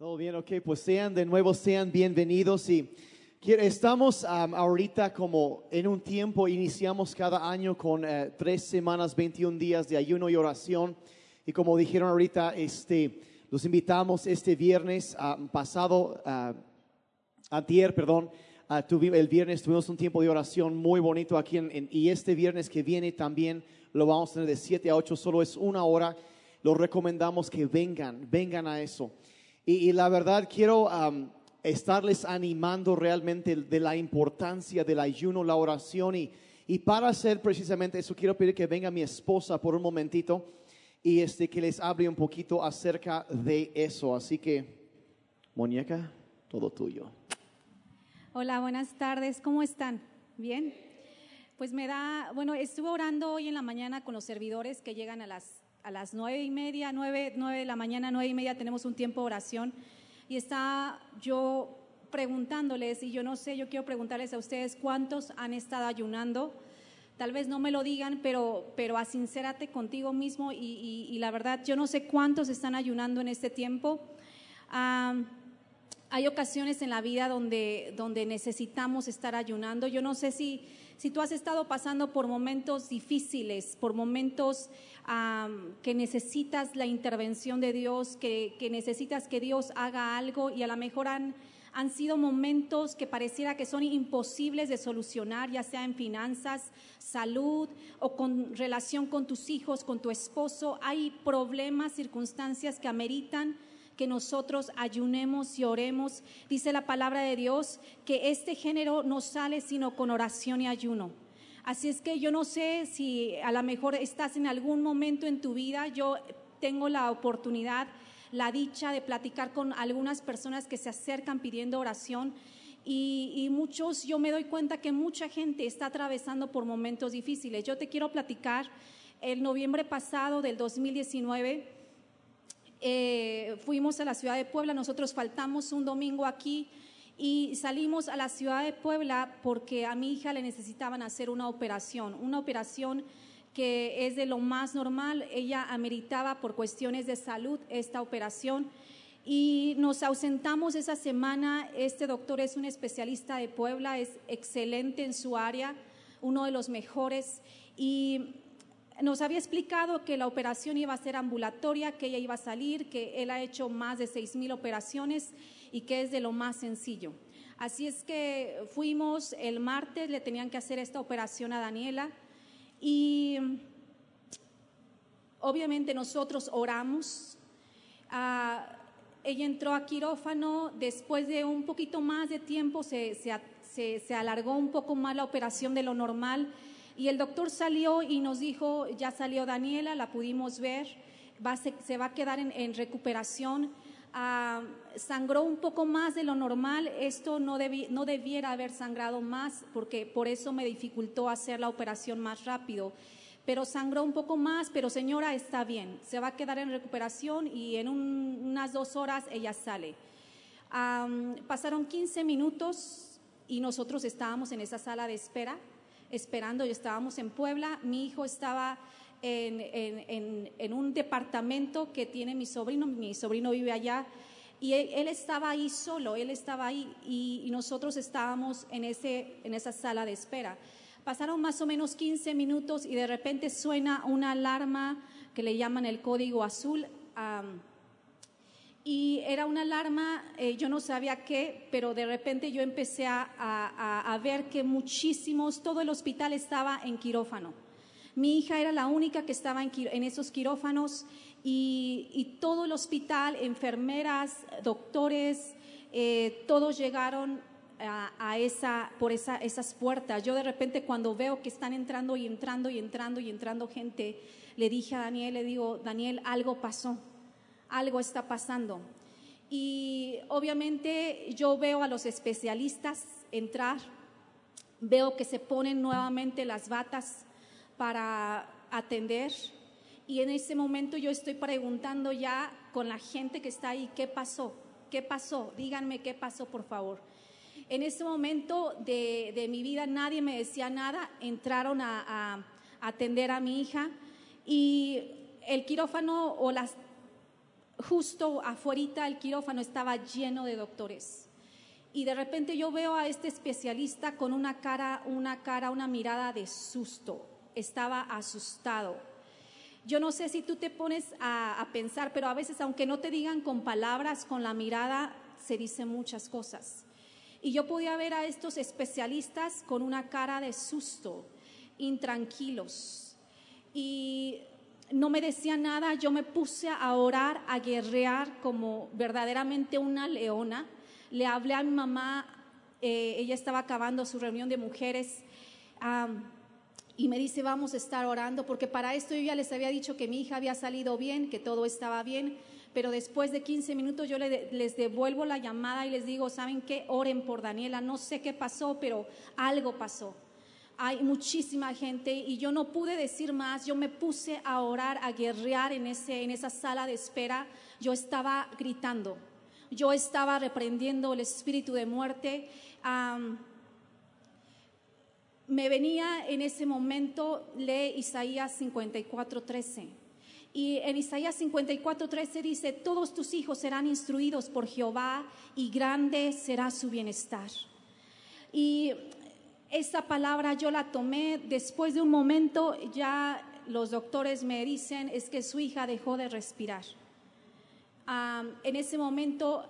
Todo bien, ok, pues sean de nuevo, sean bienvenidos y estamos am, ahorita como en un tiempo, iniciamos cada año con eh, tres semanas, 21 días de ayuno y oración y como dijeron ahorita, este, los invitamos este viernes pasado, ah, antier, perdón, ah, tuvi- el viernes tuvimos un tiempo de oración muy bonito aquí en- y este viernes que viene también lo vamos a tener de 7 a 8, solo es una hora. Los recomendamos que vengan, vengan a eso. Y, la verdad quiero am, estarles animando realmente de la importancia del ayuno, la oración y, y para hacer precisamente eso quiero pedir que venga mi esposa por un momentito y este que les hable un poquito acerca de eso. Así que, muñeca, todo tuyo. Hola, buenas tardes. ¿Cómo están? ¿Bien? Pues me da, bueno, estuve orando hoy en la mañana con los servidores que llegan a las, a las nueve y media, nueve, nueve de la mañana, nueve y media tenemos un tiempo de oración y está yo preguntándoles, y yo no sé, yo quiero preguntarles a ustedes cuántos han estado ayunando. Tal vez no me lo digan, pero, pero asincérate contigo mismo y, y- la verdad, yo no sé cuántos están ayunando en este tiempo. Hay ocasiones en la vida donde, donde necesitamos estar ayunando. Yo no sé si, si tú has estado pasando por momentos difíciles, por momentos am, que necesitas la intervención de Dios, que, que necesitas que Dios haga algo y a lo mejor han, han sido momentos que pareciera que son imposibles de solucionar, ya sea en finanzas, salud o con relación con tus hijos, con tu esposo. Hay problemas, circunstancias que ameritan que nosotros ayunemos y oremos. Dice la palabra de Dios que este género no sale sino con oración y ayuno. Así es que yo no sé si a lo mejor estás en algún momento en tu vida, yo tengo la oportunidad, la dicha de platicar con algunas personas que se acercan pidiendo oración y, muchos, yo me doy cuenta que mucha gente está atravesando por momentos difíciles. Yo te quiero platicar, el noviembre pasado del 2019, eh, fuimos a la ciudad de Puebla, nosotros faltamos un domingo aquí y salimos a la ciudad de Puebla porque a mi hija le necesitaban hacer una operación, una operación que es de lo más normal, ella ameritaba por cuestiones de salud esta operación y nos ausentamos esa semana, este doctor es un especialista de Puebla, es excelente en su área, uno de los mejores y nos había explicado que la operación iba a ser ambulatoria, que ella iba a salir, que él ha hecho más de seis mil operaciones y que es de lo más sencillo. Así es que fuimos el martes, le tenían que hacer esta operación a Daniela y obviamente nosotros oramos. Ah, ella entró a quirófano, después de un poquito más de tiempo se, se se- se alargó un poco más la operación de lo normal y el doctor salió y nos dijo, ya salió Daniela, la pudimos ver, va se, se va a quedar en, en recuperación. Ah, sangró un poco más de lo normal, esto no, debi- no debiera haber sangrado más porque por eso me dificultó hacer la operación más rápido pero sangró un poco más, pero señora está bien, se va a quedar en recuperación y en un- unas dos horas ella sale. Am, pasaron 15 minutos y nosotros estábamos en esa sala de espera, esperando, y estábamos en Puebla, mi hijo estaba en, en- en- un departamento que tiene mi sobrino, mi sobrino vive allá, y él, estaba ahí solo, él estaba ahí y, nosotros estábamos en, ese, en esa sala de espera. Pasaron más o menos 15 minutos y de repente suena una alarma que le llaman el código azul. Y era una alarma, eh, yo no sabía qué, pero de repente yo empecé a, ver que muchísimos, todo el hospital estaba en quirófano. Mi hija era la única que estaba en, en esos quirófanos y, y todo el hospital, enfermeras, doctores, eh, todos llegaron a, a esa, por esa, esas puertas. Yo de repente cuando veo que están entrando y entrando y entrando y entrando gente, le dije a Daniel, le digo, Daniel, algo pasó algo está pasando. Y obviamente yo veo a los especialistas entrar, veo que se ponen nuevamente las batas para atender y en ese momento yo estoy preguntando ya con la gente que está ahí, ¿qué pasó? ¿Qué pasó? Díganme qué pasó, por favor. En ese momento de, de mi vida nadie me decía nada, entraron a, a atender a mi hija y el quirófano o las justo afuera el quirófano estaba lleno de doctores. Y de repente yo veo a este especialista con una cara, una cara, una mirada de susto. Estaba asustado. Yo no sé si tú te pones a, a pensar, pero a veces aunque no te digan con palabras, con la mirada, se dicen muchas cosas. Y yo podía ver a estos especialistas con una cara de susto, intranquilos. Y no me decía nada, yo me puse a orar, a guerrear como verdaderamente una leona. Le hablé a mi mamá, eh, ella estaba acabando su reunión de mujeres y me dice, vamos a estar orando, porque para esto yo ya les había dicho que mi hija había salido bien, que todo estaba bien, pero después de 15 minutos yo les devuelvo la llamada y les digo, ¿saben qué? Oren por Daniela, no sé qué pasó, pero algo pasó hay muchísima gente y yo no pude decir más, yo me puse a orar, a guerrear en, ese, en esa sala de espera, yo estaba gritando, yo estaba reprendiendo el espíritu de muerte. me venía en ese momento, lee Isaías 54:13. Y en Isaías 54:13 dice, todos tus hijos serán instruidos por Jehová y grande será su bienestar. Y esa palabra yo la tomé después de un momento, ya los doctores me dicen es que su hija dejó de respirar. en ese momento,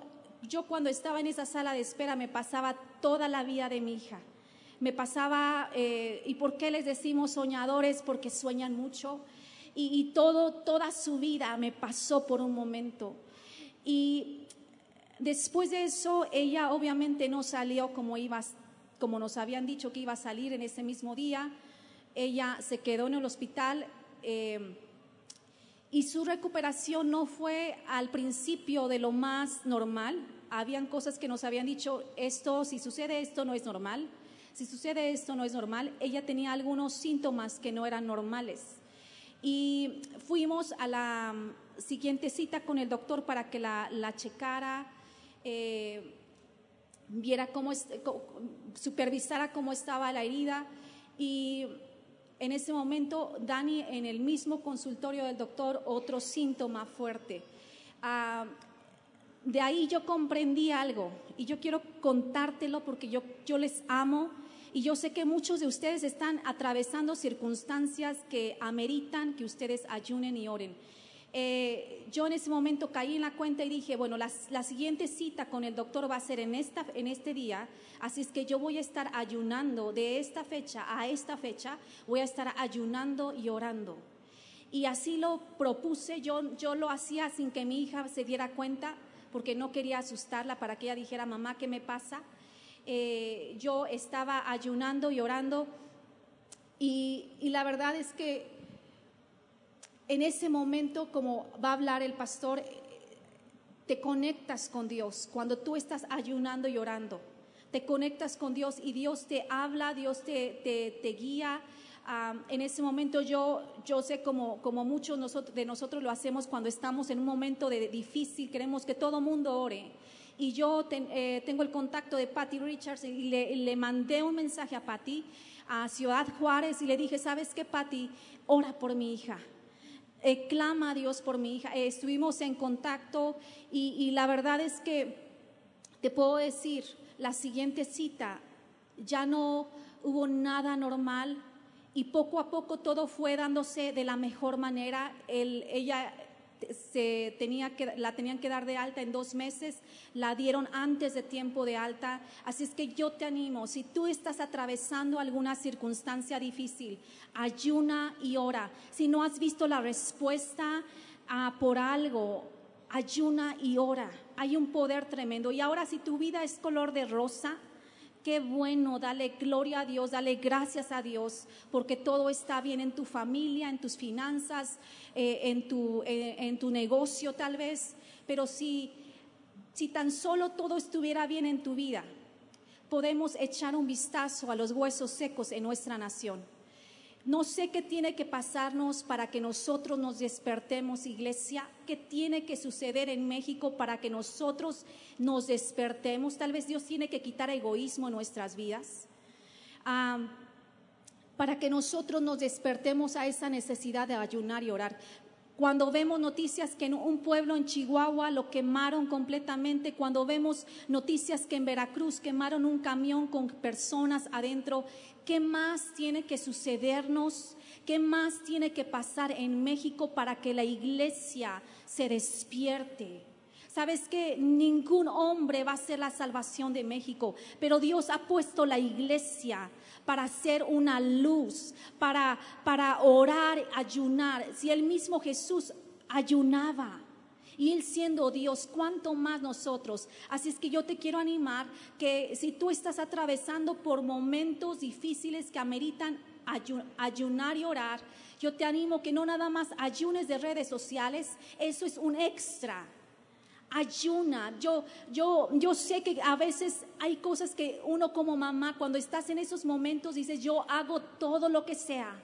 yo cuando estaba en esa sala de espera me pasaba toda la vida de mi hija. Me pasaba, eh, ¿y por qué les decimos soñadores? Porque sueñan mucho. Y, y todo, toda su vida me pasó por un momento. Y después de eso, ella obviamente no salió como iba como nos habían dicho que iba a salir en ese mismo día, ella se quedó en el hospital eh, y su recuperación no fue al principio de lo más normal. Habían cosas que nos habían dicho, esto, si sucede esto, no es normal. Si sucede esto, no es normal. Ella tenía algunos síntomas que no eran normales. Y fuimos a la siguiente cita con el doctor para que la, checara. Eh, viera cómo, supervisara cómo estaba la herida y en ese momento Dani en el mismo consultorio del doctor otro síntoma fuerte. Ah, de ahí yo comprendí algo y yo quiero contártelo porque yo, yo les amo y yo sé que muchos de ustedes están atravesando circunstancias que ameritan que ustedes ayunen y oren. Eh, yo en ese momento caí en la cuenta y dije, bueno, la, siguiente cita con el doctor va a ser en, esta, en este día, así es que yo voy a estar ayunando de esta fecha a esta fecha, voy a estar ayunando y orando. Y así lo propuse, yo, yo lo hacía sin que mi hija se diera cuenta, porque no quería asustarla para que ella dijera, mamá, ¿qué me pasa? Eh, yo estaba ayunando y orando y, y la verdad es que en ese momento, como va a hablar el pastor, te conectas con Dios cuando tú estás ayunando y orando. Te conectas con Dios y Dios te habla, Dios te, te, guía. en ese momento yo, yo sé como, como muchos de nosotros lo hacemos cuando estamos en un momento de difícil, queremos que todo mundo ore. Y yo eh, tengo el contacto de Patty Richards y le, le mandé un mensaje a Patty a Ciudad Juárez y le dije, ¿sabes qué, Patty? Ora por mi hija eh, clama a Dios por mi hija. Eh, estuvimos en contacto y, la verdad es que te puedo decir, la siguiente cita ya no hubo nada normal y poco a poco todo fue dándose de la mejor manera. ella se tenía que, la tenían que dar de alta en dos meses, la dieron antes de tiempo de alta. Así es que yo te animo, si tú estás atravesando alguna circunstancia difícil, ayuna y ora. Si no has visto la respuesta ah, por algo, ayuna y ora. Hay un poder tremendo. Y ahora si tu vida es color de rosa, Qué bueno, dale gloria a Dios, dale gracias a Dios, porque todo está bien en tu familia, en tus finanzas, eh, en, tu, eh, en tu negocio tal vez. Pero si, si tan solo todo estuviera bien en tu vida, podemos echar un vistazo a los huesos secos en nuestra nación. No sé qué tiene que pasarnos para que nosotros nos despertemos, iglesia. ¿Qué tiene que suceder en México para que nosotros nos despertemos? Tal vez Dios tiene que quitar egoísmo en nuestras vidas. para que nosotros nos despertemos a esa necesidad de ayunar y orar. cuando vemos noticias que en un pueblo en Chihuahua lo quemaron completamente, cuando vemos noticias que en Veracruz quemaron un camión con personas adentro, ¿qué más tiene que sucedernos? ¿Qué más tiene que pasar en México para que la iglesia se despierte? Sabes que ningún hombre va a ser la salvación de México, pero Dios ha puesto la iglesia para ser una luz, para, para orar, ayunar. Si el mismo Jesús ayunaba, y Él siendo Dios, cuánto más nosotros. Así es que yo te quiero animar que si tú estás atravesando por momentos difíciles que ameritan ayunar y orar, yo te animo que no nada más ayunes de redes sociales, eso es un extra ayuna. Yo, yo, yo sé que a veces hay cosas que uno como mamá, cuando estás en esos momentos, dices, yo hago todo lo que sea.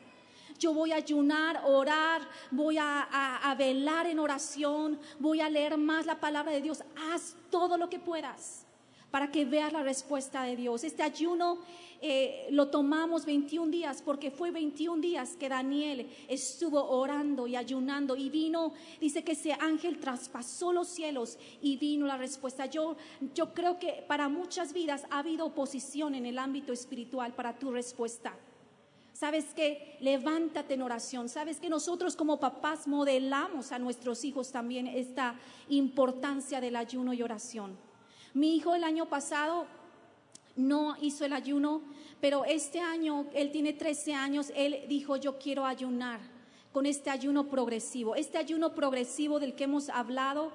Yo voy a ayunar, orar, voy a, velar en oración, voy a leer más la palabra de Dios. Haz todo lo que puedas para que veas la respuesta de Dios. Este ayuno eh, lo tomamos 21 días porque fue 21 días que Daniel estuvo orando y ayunando y vino, dice que ese ángel traspasó los cielos y vino la respuesta. Yo, yo creo que para muchas vidas ha habido oposición en el ámbito espiritual para tu respuesta. Sabes que levántate en oración. Sabes que nosotros como papás modelamos a nuestros hijos también esta importancia del ayuno y oración. Mi hijo el año pasado no hizo el ayuno, pero este año, él tiene 13 años, él dijo, yo quiero ayunar con este ayuno progresivo. Este ayuno progresivo del que hemos hablado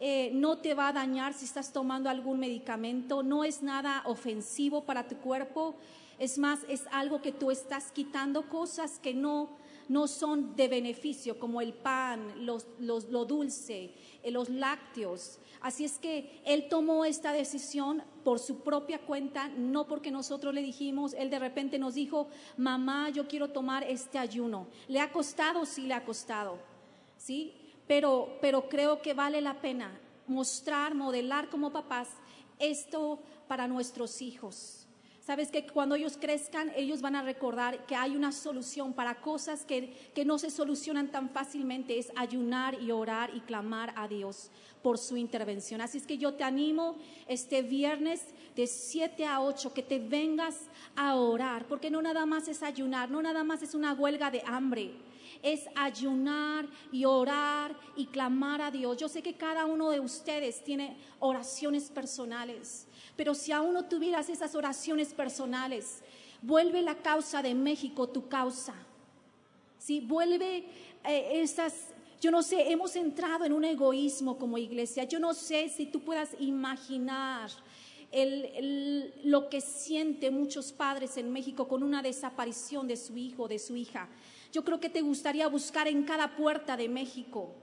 eh, no te va a dañar si estás tomando algún medicamento, no es nada ofensivo para tu cuerpo, es más, es algo que tú estás quitando cosas que no, no son de beneficio, como el pan, los, lo dulce, eh, los lácteos. Así es que él tomó esta decisión por su propia cuenta, no porque nosotros le dijimos, él de repente nos dijo, mamá, yo quiero tomar este ayuno. ¿Le ha costado? Sí, le ha costado. ¿Sí? Pero, pero creo que vale la pena mostrar, modelar como papás esto para nuestros hijos. Sabes que cuando ellos crezcan, ellos van a recordar que hay una solución para cosas que, que, no se solucionan tan fácilmente, es ayunar y orar y clamar a Dios por su intervención. Así es que yo te animo este viernes de 7 a 8 que te vengas a orar, porque no nada más es ayunar, no nada más es una huelga de hambre es ayunar y orar y clamar a Dios. Yo sé que cada uno de ustedes tiene oraciones personales. Pero si aún no tuvieras esas oraciones personales, vuelve la causa de México tu causa. ¿Sí? Vuelve eh, esas, yo no sé, hemos entrado en un egoísmo como iglesia. Yo no sé si tú puedas imaginar lo que sienten muchos padres en México con una desaparición de su hijo, de su hija. Yo creo que te gustaría buscar en cada puerta de México.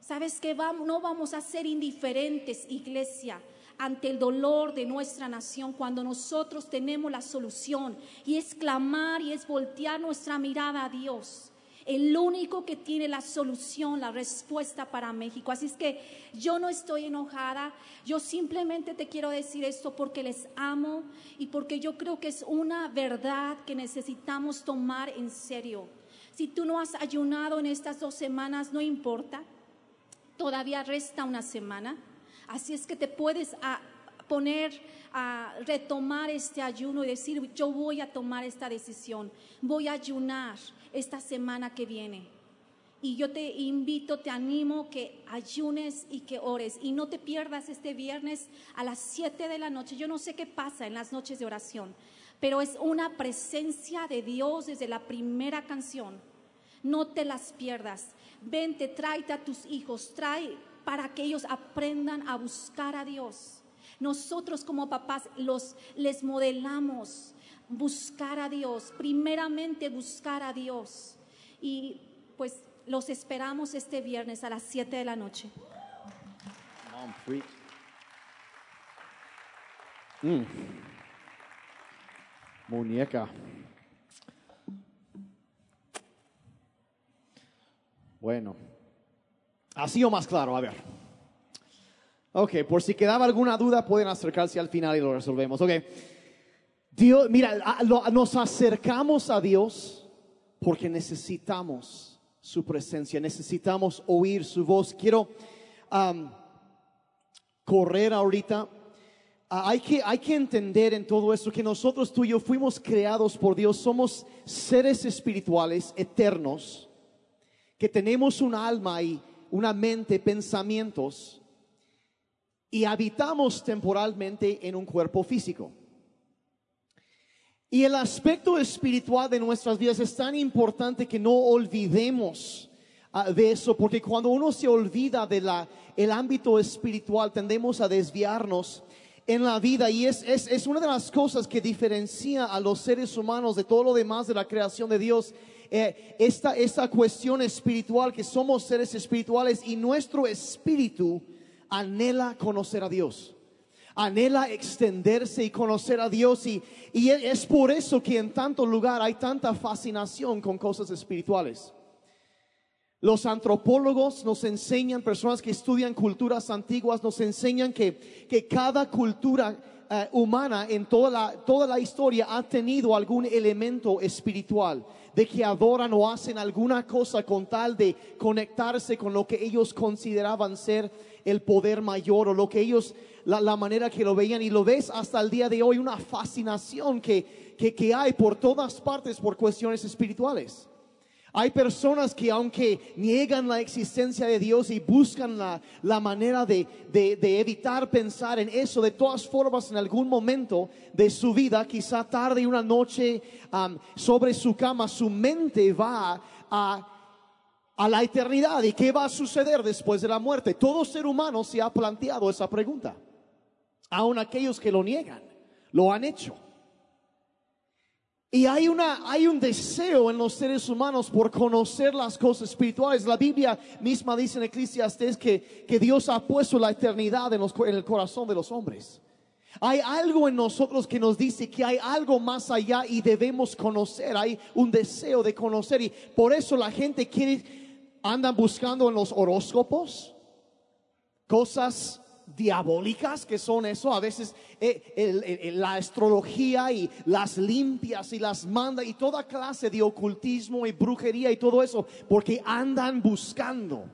¿Sabes que no vamos a ser indiferentes, iglesia? ante el dolor de nuestra nación cuando nosotros tenemos la solución y es clamar y es voltear nuestra mirada a Dios. El único que tiene la solución, la respuesta para México. Así es que yo no estoy enojada, yo simplemente te quiero decir esto porque les amo y porque yo creo que es una verdad que necesitamos tomar en serio. Si tú no has ayunado en estas dos semanas, no importa, todavía resta una semana. Así es que te puedes a poner a retomar este ayuno y decir, yo voy a tomar esta decisión, voy a ayunar esta semana que viene. Y yo te invito, te animo que ayunes y que ores. Y no te pierdas este viernes a las 7 de la noche. Yo no sé qué pasa en las noches de oración, pero es una presencia de Dios desde la primera canción. No te las pierdas. Vente, tráete a tus hijos, trae para que ellos aprendan a buscar a Dios. Nosotros como papás los les modelamos buscar a Dios, primeramente buscar a Dios. Y pues los esperamos este viernes a las 7 de la noche. Mm. Muñeca. Bueno, Así o más claro, a ver. Ok, por si quedaba alguna duda, pueden acercarse al final y lo resolvemos. Ok. Dios, mira, nos acercamos a Dios porque necesitamos su presencia, necesitamos oír su voz. Quiero correr ahorita. Ah, hay, que, hay que entender en todo esto que nosotros tú y yo fuimos creados por Dios, somos seres espirituales eternos, que tenemos un alma y una mente, pensamientos, y habitamos temporalmente en un cuerpo físico. Y el aspecto espiritual de nuestras vidas es tan importante que no olvidemos ah, de eso, porque cuando uno se olvida de la, el ámbito espiritual, tendemos a desviarnos en la vida y es, es, es una de las cosas que diferencia a los seres humanos de todo lo demás de la creación de Dios. Eh, esta, esta cuestión espiritual, que somos seres espirituales y nuestro espíritu anhela conocer a Dios anhela extenderse y conocer a Dios y, y es por eso que en tanto lugar hay tanta fascinación con cosas espirituales. Los antropólogos nos enseñan, personas que estudian culturas antiguas, nos enseñan que, que cada cultura eh, humana en toda la, toda la historia ha tenido algún elemento espiritual, de que adoran o hacen alguna cosa con tal de conectarse con lo que ellos consideraban ser el poder mayor o lo que ellos la, manera que lo veían y lo ves hasta el día de hoy, una fascinación que, que, hay por todas partes por cuestiones espirituales. Hay personas que aunque niegan la existencia de Dios y buscan la, la manera de, de, evitar pensar en eso, de todas formas en algún momento de su vida, quizá tarde una noche sobre su cama, su mente va a, a la eternidad y qué va a suceder después de la muerte. Todo ser humano se ha planteado esa pregunta. Aún aquellos que lo niegan, lo han hecho. Y hay, una, hay un deseo en los seres humanos por conocer las cosas espirituales. La Biblia misma dice en Eclesiastes que, que Dios ha puesto la eternidad en, en el corazón de los hombres. Hay algo en nosotros que nos dice que hay algo más allá y debemos conocer. Hay un deseo de conocer y por eso la gente quiere, andan buscando en los horóscopos cosas diabólicas que son eso, a veces eh, la astrología y las limpias y las manda y toda clase de ocultismo y brujería y todo eso, porque andan buscando.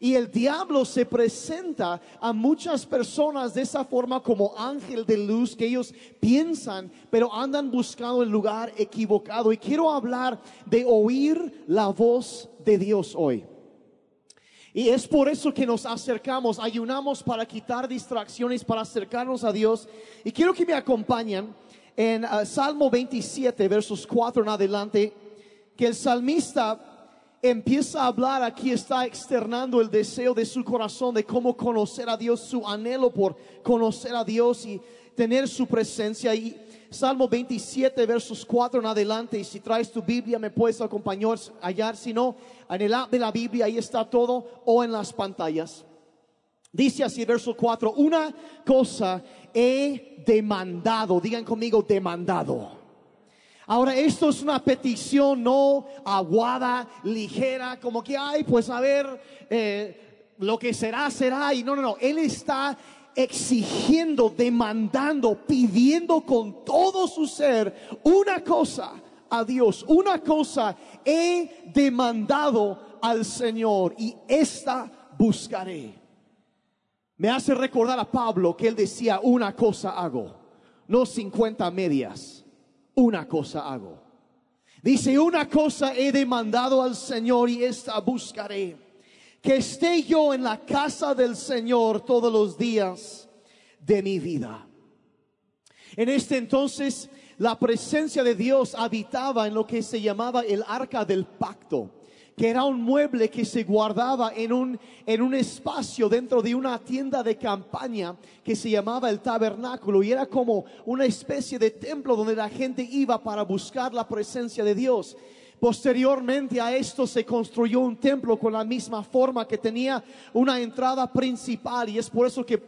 Y el diablo se presenta a muchas personas de esa forma como ángel de luz que ellos piensan, pero andan buscando el lugar equivocado. Y quiero hablar de oír la voz de Dios hoy. Y es por eso que nos acercamos, ayunamos para quitar distracciones, para acercarnos a Dios. Y quiero que me acompañen en uh, Salmo 27, versos 4 en adelante, que el salmista empieza a hablar, aquí está externando el deseo de su corazón de cómo conocer a Dios, su anhelo por conocer a Dios y tener su presencia. Y Salmo 27, versos 4 en adelante. Y si traes tu Biblia, me puedes acompañar allá. Si no, en el app de la Biblia, ahí está todo, o en las pantallas. Dice así, verso 4, una cosa he demandado, digan conmigo, demandado. Ahora, esto es una petición no aguada, ligera, como que, ay, pues a ver, eh, lo que será, será. Y no, no, no, Él está exigiendo, demandando, pidiendo con todo su ser una cosa a Dios, una cosa he demandado al Señor y esta buscaré. Me hace recordar a Pablo que él decía, una cosa hago, no 50 medias, una cosa hago. Dice, una cosa he demandado al Señor y esta buscaré que esté yo en la casa del Señor todos los días de mi vida. En este entonces la presencia de Dios habitaba en lo que se llamaba el arca del pacto que era un mueble que se guardaba en un, en un espacio dentro de una tienda de campaña que se llamaba el tabernáculo y era como una especie de templo donde la gente iba para buscar la presencia de Dios. Posteriormente a esto se construyó un templo con la misma forma que tenía una entrada principal y es por eso que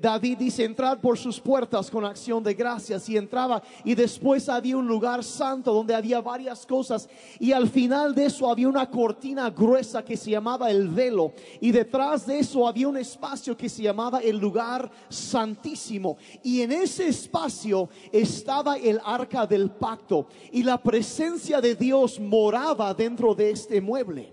David dice entrar por sus puertas con acción de gracias y entraba y después había un lugar santo donde había varias cosas y al final de eso había una cortina gruesa que se llamaba el velo y detrás de eso había un espacio que se llamaba el lugar santísimo y en ese espacio estaba el arca del pacto y la presencia de Dios moraba dentro de este mueble.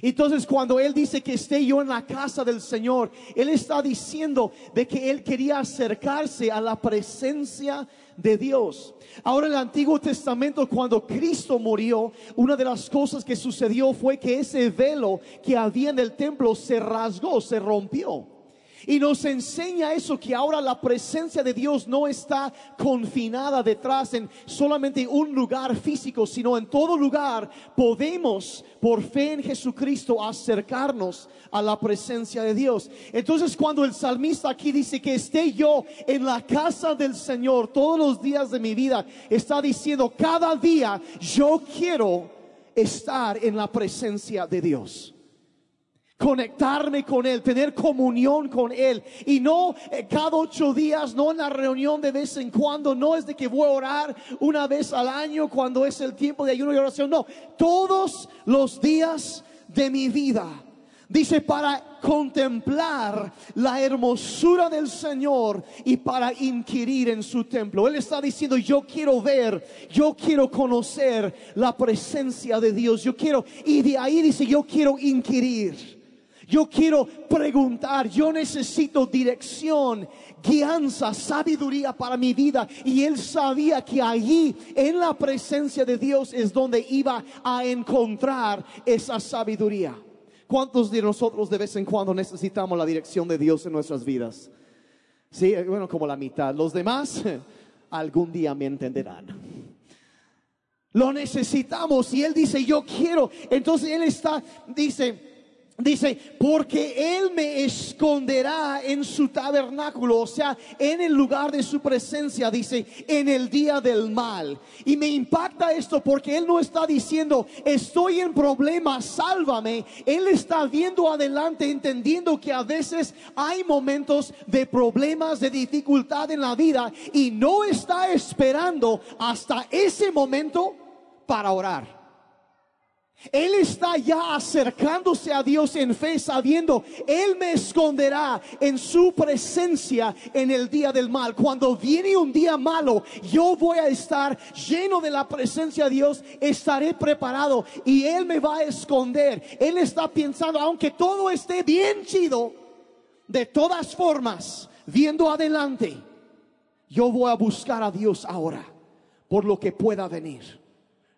Entonces cuando Él dice que esté yo en la casa del Señor, Él está diciendo de que Él quería acercarse a la presencia de Dios. Ahora en el Antiguo Testamento, cuando Cristo murió, una de las cosas que sucedió fue que ese velo que había en el templo se rasgó, se rompió. Y nos enseña eso, que ahora la presencia de Dios no está confinada detrás en solamente un lugar físico, sino en todo lugar podemos, por fe en Jesucristo, acercarnos a la presencia de Dios. Entonces cuando el salmista aquí dice que esté yo en la casa del Señor todos los días de mi vida, está diciendo, cada día yo quiero estar en la presencia de Dios conectarme con Él, tener comunión con Él. Y no eh, cada ocho días, no en la reunión de vez en cuando, no es de que voy a orar una vez al año cuando es el tiempo de ayuno y oración, no, todos los días de mi vida. Dice, para contemplar la hermosura del Señor y para inquirir en su templo. Él está diciendo, yo quiero ver, yo quiero conocer la presencia de Dios. Yo quiero, y de ahí dice, yo quiero inquirir. Yo quiero preguntar, yo necesito dirección, guianza, sabiduría para mi vida. Y él sabía que allí, en la presencia de Dios, es donde iba a encontrar esa sabiduría. ¿Cuántos de nosotros de vez en cuando necesitamos la dirección de Dios en nuestras vidas? Sí, bueno, como la mitad. Los demás algún día me entenderán. Lo necesitamos y él dice, yo quiero. Entonces él está, dice, Dice, porque Él me esconderá en su tabernáculo, o sea, en el lugar de su presencia, dice, en el día del mal. Y me impacta esto porque Él no está diciendo, estoy en problemas, sálvame. Él está viendo adelante, entendiendo que a veces hay momentos de problemas, de dificultad en la vida y no está esperando hasta ese momento para orar. Él está ya acercándose a Dios en fe, sabiendo, Él me esconderá en su presencia en el día del mal. Cuando viene un día malo, yo voy a estar lleno de la presencia de Dios, estaré preparado y Él me va a esconder. Él está pensando, aunque todo esté bien chido, de todas formas, viendo adelante, yo voy a buscar a Dios ahora por lo que pueda venir.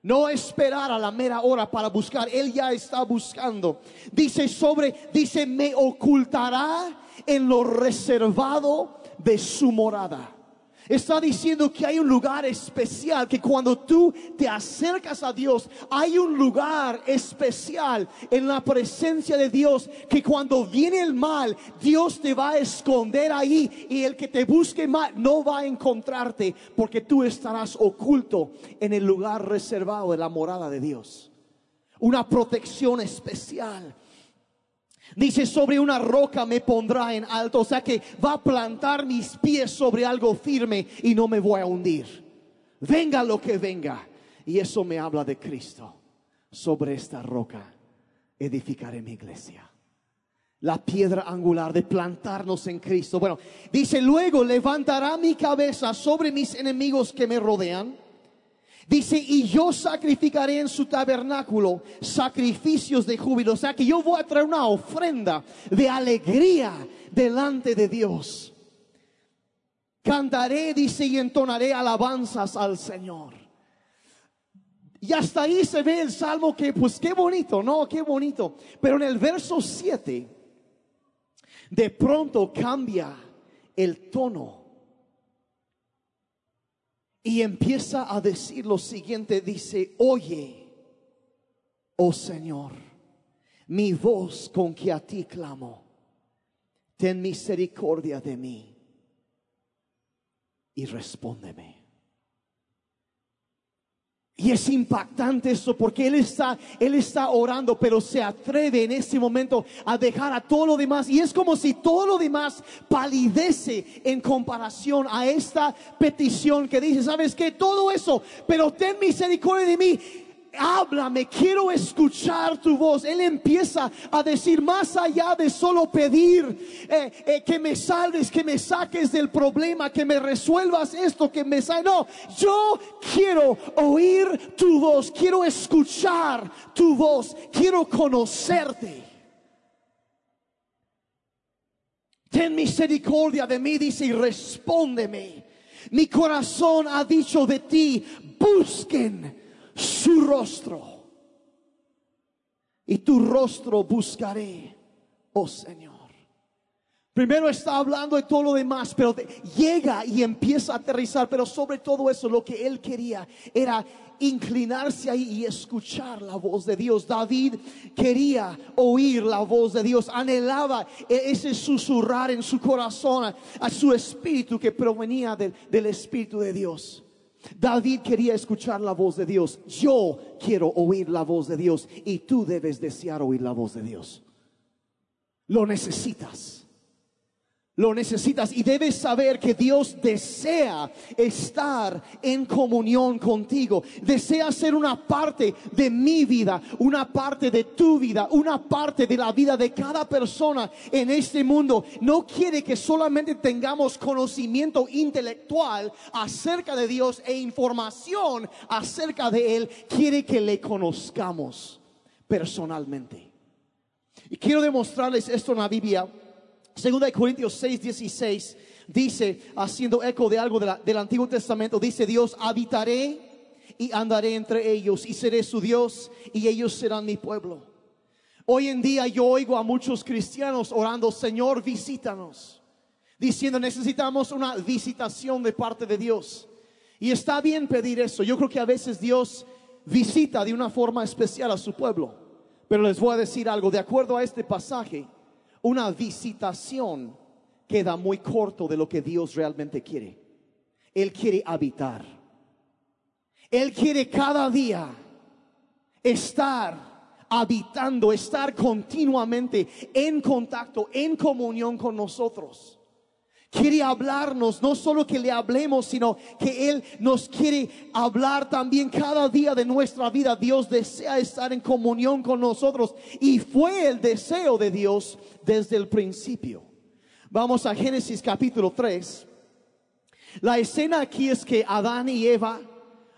No esperar a la mera hora para buscar. Él ya está buscando. Dice sobre, dice, me ocultará en lo reservado de su morada. Está diciendo que hay un lugar especial, que cuando tú te acercas a Dios, hay un lugar especial en la presencia de Dios, que cuando viene el mal, Dios te va a esconder ahí y el que te busque mal no va a encontrarte, porque tú estarás oculto en el lugar reservado de la morada de Dios. Una protección especial. Dice, sobre una roca me pondrá en alto, o sea que va a plantar mis pies sobre algo firme y no me voy a hundir. Venga lo que venga. Y eso me habla de Cristo. Sobre esta roca edificaré mi iglesia. La piedra angular de plantarnos en Cristo. Bueno, dice, luego levantará mi cabeza sobre mis enemigos que me rodean Dice, y yo sacrificaré en su tabernáculo sacrificios de júbilo. O sea que yo voy a traer una ofrenda de alegría delante de Dios. Cantaré, dice, y entonaré alabanzas al Señor. Y hasta ahí se ve el salmo que, pues qué bonito, ¿no? Qué bonito. Pero en el verso 7, de pronto cambia el tono y empieza a decir lo siguiente, dice, oye, oh Señor, mi voz con que a ti clamo, ten misericordia de mí y respóndeme. Y es impactante esto porque él está, él está orando, pero se atreve en ese momento a dejar a todo lo demás. Y es como si todo lo demás palidece en comparación a esta petición que dice, ¿sabes que Todo eso, pero ten misericordia de mí. Háblame, quiero escuchar tu voz. Él empieza a decir más allá de solo pedir eh, eh, que me salves, que me saques del problema, que me resuelvas esto, que me salves. No, yo quiero oír tu voz, quiero escuchar tu voz, quiero conocerte. Ten misericordia de mí, dice, y respóndeme. Mi corazón ha dicho de ti, busquen su rostro. Y tu rostro buscaré, oh Señor. Primero está hablando de todo lo demás, pero llega y empieza a aterrizar, pero sobre todo eso lo que él quería era inclinarse ahí y escuchar la voz de Dios. David quería oír la voz de Dios, anhelaba e-, ese susurrar en su corazón a, su espíritu que provenía del Espíritu de Dios. David quería escuchar la voz de Dios. Yo quiero oír la voz de Dios y tú debes desear oír la voz de Dios. Lo necesitas. Lo necesitas y debes saber que Dios desea estar en comunión contigo. Desea ser una parte de mi vida, una parte de tu vida, una parte de la vida de cada persona en este mundo. No quiere que solamente tengamos conocimiento intelectual acerca de Dios e información acerca de Él. Quiere que le conozcamos personalmente. Y quiero demostrarles esto en la Biblia Segunda de Corintios 6, 16 dice, haciendo eco de algo del Antiguo Testamento, dice Dios, habitaré y andaré entre ellos y seré su Dios y ellos serán mi pueblo. Hoy en día yo oigo a muchos cristianos orando, Señor, visítanos, diciendo, necesitamos una visitación de parte de Dios. Y está bien pedir eso. Yo creo que a veces Dios visita de una forma especial a su pueblo. Pero les voy a decir algo, de acuerdo a este pasaje, una visitación queda muy corto de lo que Dios realmente quiere. Él quiere habitar. Él quiere cada día estar habitando, estar continuamente en contacto, en comunión con nosotros quiere hablarnos, no solo que le hablemos, sino que Él nos quiere hablar también cada día de nuestra vida. Dios desea estar en comunión con nosotros y fue el deseo de Dios desde el principio. Vamos a Génesis capítulo 3. La escena aquí es que Adán y Eva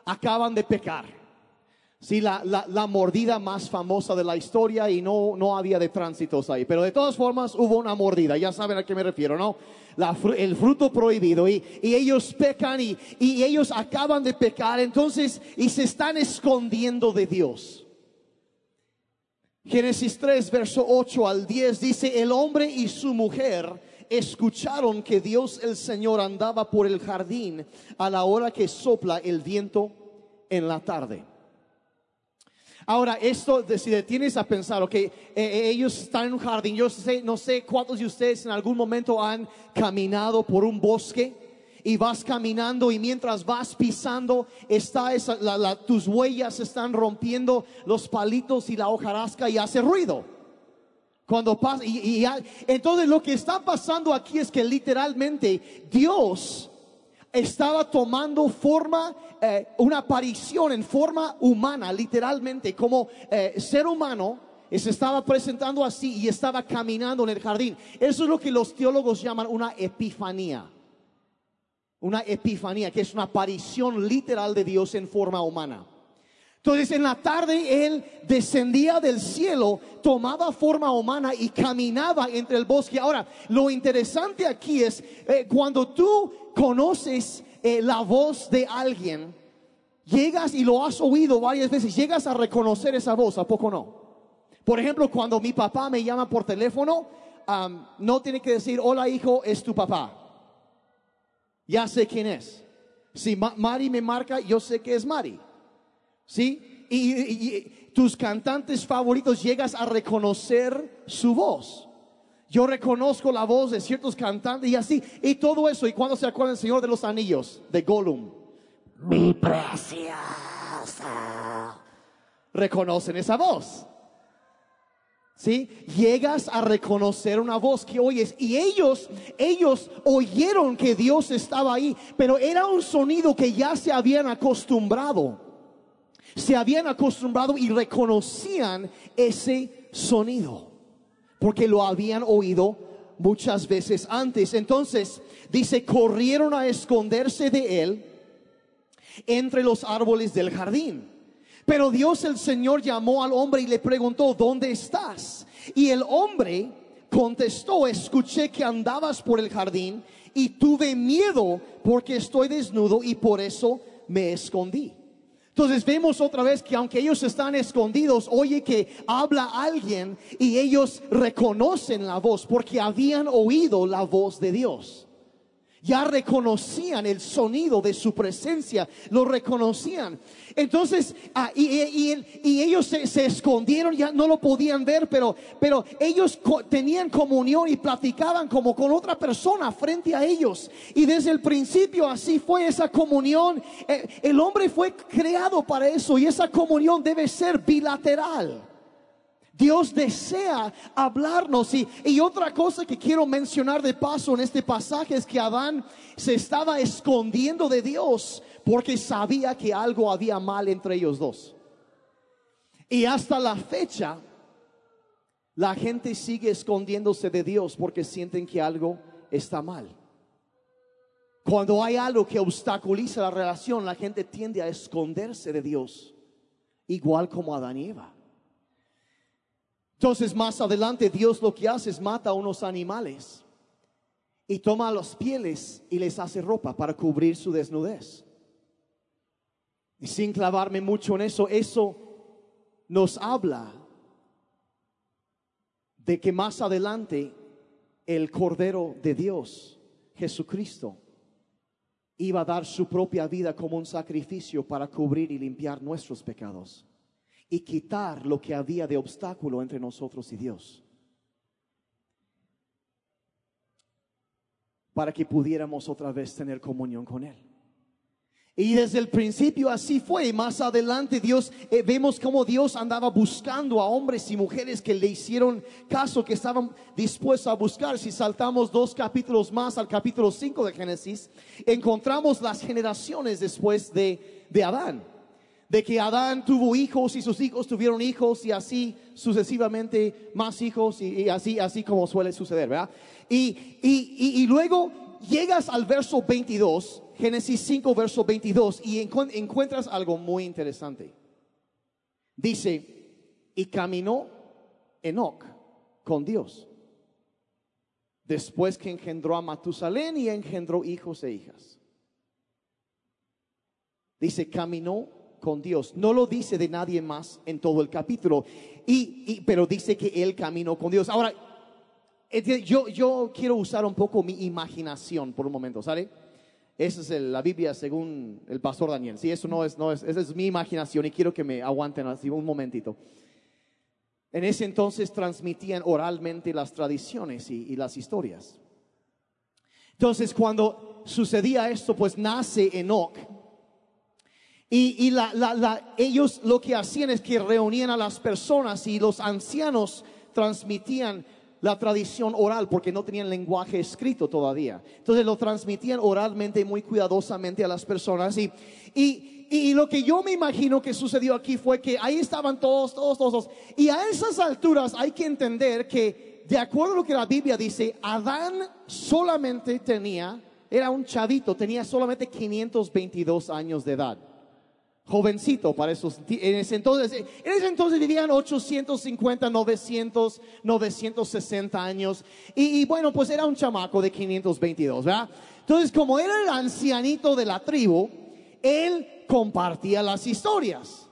acaban de pecar. Sí, la, la, mordida más famosa de la historia y no, no había de tránsitos ahí. Pero de todas formas hubo una mordida, ya saben a qué me refiero, ¿no? el fruto prohibido y, ellos pecan y, y ellos acaban de pecar entonces y se están escondiendo de Dios. Génesis 3, verso 8 al 10 dice, el hombre y su mujer escucharon que Dios el Señor andaba por el jardín a la hora que sopla el viento en la tarde. Ahora, esto, si detienes a pensar, ok, eh, eh, ellos están en un jardín, yo sé, no sé cuántos de ustedes en algún momento han caminado por un bosque y vas caminando y mientras vas pisando, está tus huellas están rompiendo los palitos y la hojarasca y hace ruido. Cuando pasa, y, entonces lo que está pasando aquí es que literalmente Dios estaba tomando forma, eh, una aparición en forma humana, literalmente, como eh, ser humano, se estaba presentando así y estaba caminando en el jardín. Eso es lo que los teólogos llaman una epifanía. Una epifanía, que es una aparición literal de Dios en forma humana. Entonces en la tarde él descendía del cielo, tomaba forma humana y caminaba entre el bosque. Ahora, lo interesante aquí es eh, cuando tú conoces eh, la voz de alguien, llegas y lo has oído varias veces, llegas a reconocer esa voz, ¿a poco no? Por ejemplo, cuando mi papá me llama por teléfono, no tiene que decir, hola hijo, es tu papá. Ya sé quién es. Si Mari me marca, yo sé que es Mari. ¿Sí? Y, tus cantantes favoritos llegas a reconocer su voz. Yo reconozco la voz de ciertos cantantes y así, y todo eso. ¿Y cuando se acuerda el Señor de los Anillos? De Gollum. Mi preciosa. Reconocen esa voz. ¿Sí? Llegas a reconocer una voz que oyes y ellos ellos oyeron que Dios estaba ahí, pero era un sonido que ya se habían acostumbrado. Se habían acostumbrado y reconocían ese sonido, porque lo habían oído muchas veces antes. Entonces, dice, corrieron a esconderse de él entre los árboles del jardín. Pero Dios el Señor llamó al hombre y le preguntó, ¿dónde estás? Y el hombre contestó, escuché que andabas por el jardín y tuve miedo porque estoy desnudo y por eso me escondí. Entonces vemos otra vez que aunque ellos están escondidos, oye que habla alguien y ellos reconocen la voz porque habían oído la voz de Dios ya reconocían el sonido de su presencia, lo reconocían. Entonces, ah, y, ellos se, escondieron, ya no lo podían ver, pero, pero ellos tenían comunión y platicaban como con otra persona frente a ellos. Y desde el principio así fue esa comunión. Eh, el hombre fue creado para eso y esa comunión debe ser bilateral. Dios desea hablarnos. Y, y, otra cosa que quiero mencionar de paso en este pasaje es que Adán se estaba escondiendo de Dios porque sabía que algo había mal entre ellos dos. Y hasta la fecha, la gente sigue escondiéndose de Dios porque sienten que algo está mal. Cuando hay algo que obstaculiza la relación, la gente tiende a esconderse de Dios, igual como Adán y Eva. Entonces más adelante Dios lo que hace es mata a unos animales y toma los pieles y les hace ropa para cubrir su desnudez. Y sin clavarme mucho en eso, eso nos habla de que más adelante el Cordero de Dios, Jesucristo, iba a dar su propia vida como un sacrificio para cubrir y limpiar nuestros pecados y quitar lo que había de obstáculo entre nosotros y Dios. Para que pudiéramos otra vez tener comunión con Él. Y desde el principio así fue. Y más adelante Dios, eh, vemos como Dios andaba buscando a hombres y mujeres que le hicieron caso, que estaban dispuestos a buscar. Si saltamos dos capítulos más al capítulo 5 de Génesis, encontramos las generaciones después de, de Adán de que Adán tuvo hijos y sus hijos tuvieron hijos y así sucesivamente más hijos y, así, así como suele suceder, ¿verdad? Y, y, luego llegas al verso 22, Génesis 5, verso 22, y encuentras algo muy interesante. Dice, y caminó Enoch con Dios, después que engendró a Matusalén y engendró hijos e hijas. Dice, caminó con Dios. No lo dice de nadie más en todo el capítulo, y, pero dice que él caminó con Dios. Ahora, yo, quiero usar un poco mi imaginación por un momento, ¿sale? Esa es la Biblia según el pastor Daniel. Si eso no es, no es, esa es mi imaginación y quiero que me aguanten así un momentito. En ese entonces transmitían oralmente las tradiciones y, y las historias. Entonces, cuando sucedía esto, pues nace Enoch y, ellos lo que hacían es que reunían a las personas y los ancianos transmitían la tradición oral porque no tenían lenguaje escrito todavía. Entonces lo transmitían oralmente muy cuidadosamente a las personas. Y, y, y, lo que yo me imagino que sucedió aquí fue que ahí estaban todos, todos, todos. Y a esas alturas hay que entender que, de acuerdo a lo que la Biblia dice, Adán solamente tenía, era un chavito, tenía solamente 522 años de edad jovencito para esos en ese entonces en ese entonces vivían 850 900 960 años y, bueno pues era un chamaco de 522 ¿verdad? entonces como era el ancianito de la tribu él compartía las historias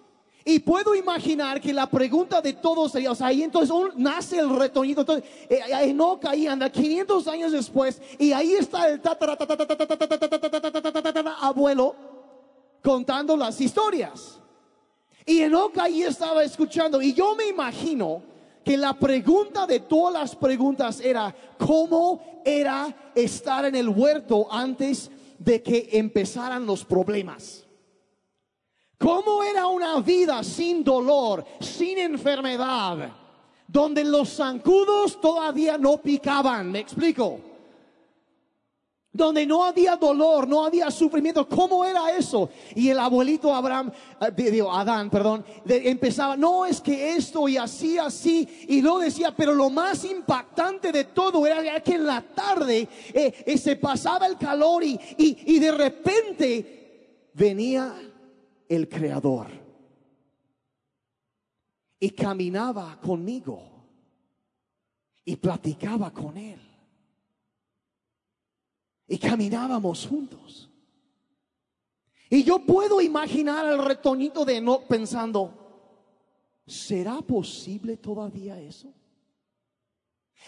y puedo imaginar que la pregunta de todos sería, o sea, ahí entonces nace el retoñito, entonces Enoch ahí anda 500 años después y ahí está el abuelo contando las historias. Y Enoch ahí estaba escuchando. Y yo me imagino que la pregunta de todas las preguntas era, ¿cómo era estar en el huerto antes de que empezaran los problemas? ¿Cómo era una vida sin dolor, sin enfermedad, donde los zancudos todavía no picaban? ¿Me explico? Donde no había dolor, no había sufrimiento. ¿Cómo era eso? Y el abuelito Abraham, eh, digo, Adán, perdón, empezaba, no es que esto y así, así, y lo decía, pero lo más impactante de todo era que en la tarde eh, eh, se pasaba el calor y, y de repente venía el Creador y caminaba conmigo y platicaba con él. Y caminábamos juntos. Y yo puedo imaginar al retoñito de Enoch pensando, ¿será posible todavía eso?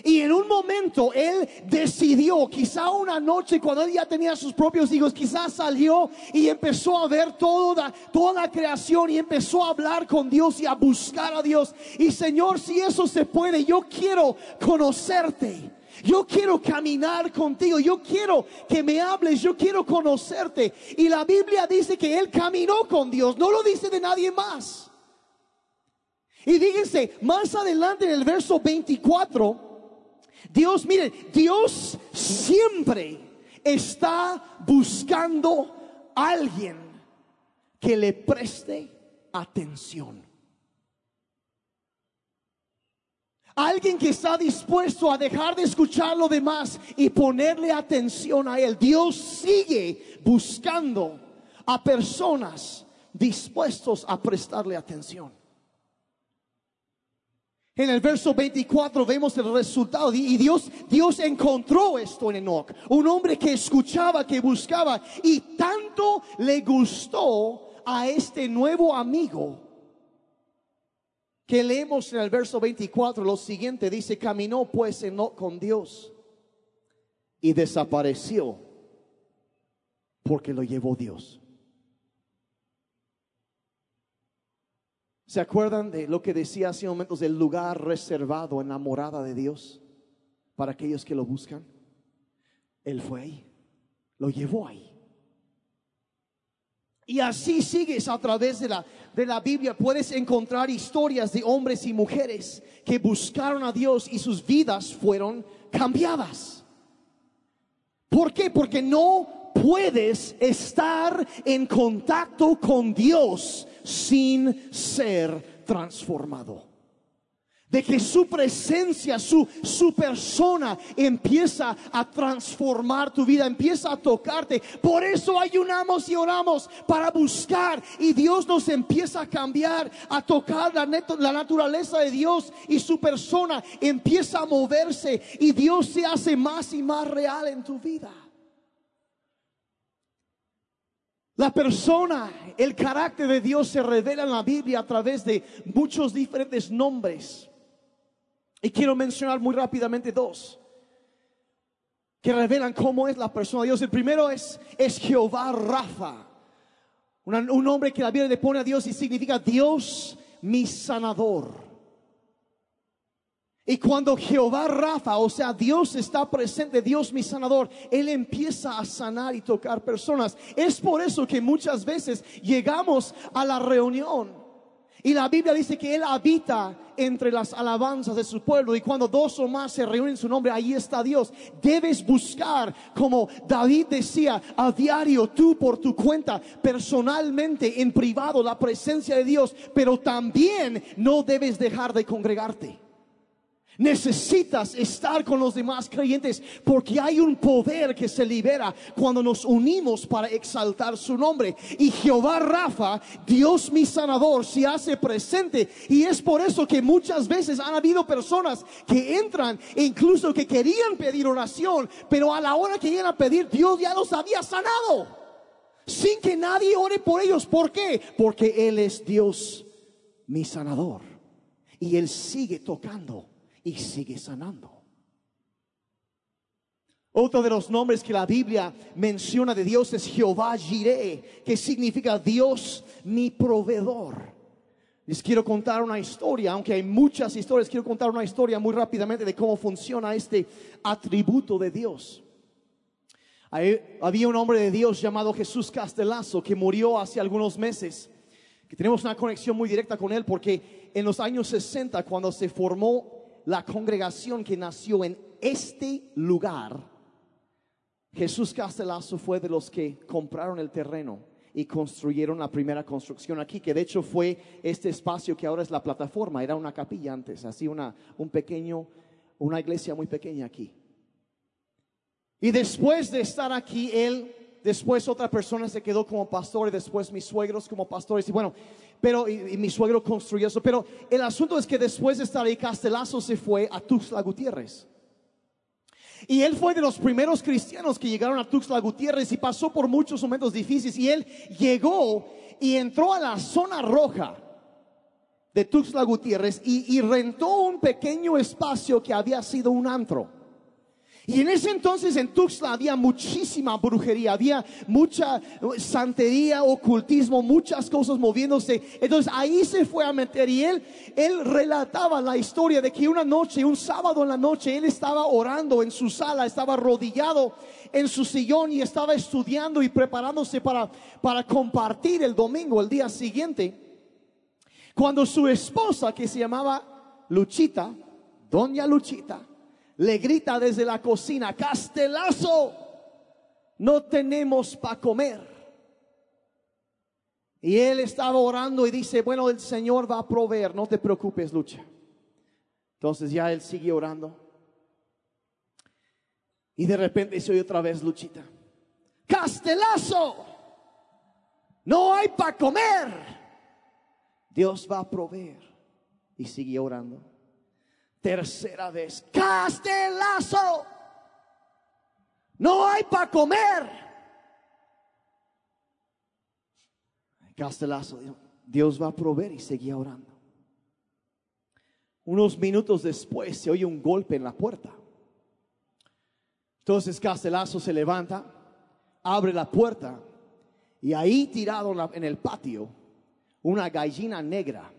Y en un momento él decidió, quizá una noche cuando él ya tenía sus propios hijos, quizás salió y empezó a ver toda, toda la creación y empezó a hablar con Dios y a buscar a Dios. Y Señor, si eso se puede, yo quiero conocerte. Yo quiero caminar contigo, yo quiero que me hables, yo quiero conocerte. Y la Biblia dice que él caminó con Dios, no lo dice de nadie más. Y fíjense, más adelante en el verso 24, Dios, miren, Dios siempre está buscando a alguien que le preste atención. Alguien que está dispuesto a dejar de escuchar lo demás y ponerle atención a Él. Dios sigue buscando a personas dispuestos a prestarle atención. En el verso 24 vemos el resultado y Dios, Dios encontró esto en Enoch, un hombre que escuchaba, que buscaba y tanto le gustó a este nuevo amigo que leemos en el verso 24 lo siguiente, dice, caminó pues Enoch con Dios y desapareció porque lo llevó Dios. ¿Se acuerdan de lo que decía hace momentos del lugar reservado en la morada de Dios para aquellos que lo buscan? Él fue ahí, lo llevó ahí. Y así sigues a través de la, de la Biblia. Puedes encontrar historias de hombres y mujeres que buscaron a Dios y sus vidas fueron cambiadas. ¿Por qué? Porque no puedes estar en contacto con Dios sin ser transformado de que su presencia, su, su persona empieza a transformar tu vida, empieza a tocarte. Por eso ayunamos y oramos para buscar y Dios nos empieza a cambiar, a tocar la, la naturaleza de Dios y su persona empieza a moverse y Dios se hace más y más real en tu vida. La persona, el carácter de Dios se revela en la Biblia a través de muchos diferentes nombres. Y quiero mencionar muy rápidamente dos que revelan cómo es la persona de Dios. El primero es, es Jehová Rafa, un nombre que la Biblia le pone a Dios y significa Dios mi sanador. Y cuando Jehová Rafa, o sea, Dios está presente, Dios mi sanador, Él empieza a sanar y tocar personas. Es por eso que muchas veces llegamos a la reunión y la Biblia dice que Él habita entre las alabanzas de su pueblo. Y cuando dos o más se reúnen en su nombre, ahí está Dios. Debes buscar, como David decía, a diario, tú por tu cuenta, personalmente, en privado, la presencia de Dios. Pero también no debes dejar de congregarte. Necesitas estar con los demás creyentes porque hay un poder que se libera cuando nos unimos para exaltar su nombre. Y Jehová Rafa, Dios mi sanador, se hace presente. Y es por eso que muchas veces han habido personas que entran e incluso que querían pedir oración, pero a la hora que iban a pedir, Dios ya los había sanado. Sin que nadie ore por ellos. ¿Por qué? Porque Él es Dios mi sanador. Y Él sigue tocando y sigue sanando. Otro de los nombres que la Biblia menciona de Dios es Jehová Jireh, que significa Dios mi proveedor. Les quiero contar una historia, aunque hay muchas historias, quiero contar una historia muy rápidamente de cómo funciona este atributo de Dios. había un hombre de Dios llamado Jesús Castelazo que murió hace algunos meses, que tenemos una conexión muy directa con él porque en los años 60, cuando se formó la congregación que nació en este lugar, Jesús Castelazo fue de los que compraron el terreno y construyeron la primera construcción aquí, que de hecho fue este espacio que ahora es la plataforma, era una capilla antes, así una, un pequeño, una iglesia muy pequeña aquí. Y después de estar aquí, él, después otra persona se quedó como pastor y después mis suegros como pastores. Y bueno, pero y, mi suegro construyó eso. Pero el asunto es que después de estar ahí, Castelazo se fue a Tuxtla Gutiérrez. Y él fue de los primeros cristianos que llegaron a Tuxtla Gutiérrez y pasó por muchos momentos difíciles. Y él llegó y entró a la zona roja de Tuxtla Gutiérrez y, y rentó un pequeño espacio que había sido un antro. Y en ese entonces en Tuxtla había muchísima brujería, había mucha santería, ocultismo, muchas cosas moviéndose. Entonces ahí se fue a meter y él, él relataba la historia de que una noche, un sábado en la noche, él estaba orando en su sala, estaba arrodillado en su sillón y estaba estudiando y preparándose para, para compartir el domingo, el día siguiente. Cuando su esposa, que se llamaba Luchita, doña Luchita, le grita desde la cocina, Castelazo, no tenemos para comer. Y él estaba orando y dice, bueno, el Señor va a proveer, no te preocupes, lucha. Entonces ya él sigue orando. Y de repente se oye otra vez Luchita. Castelazo, no hay para comer. Dios va a proveer. Y sigue orando tercera vez, castelazo, no hay para comer. Castelazo, Dios va a proveer y seguía orando. Unos minutos después se oye un golpe en la puerta. Entonces Castelazo se levanta, abre la puerta y ahí tirado en el patio una gallina negra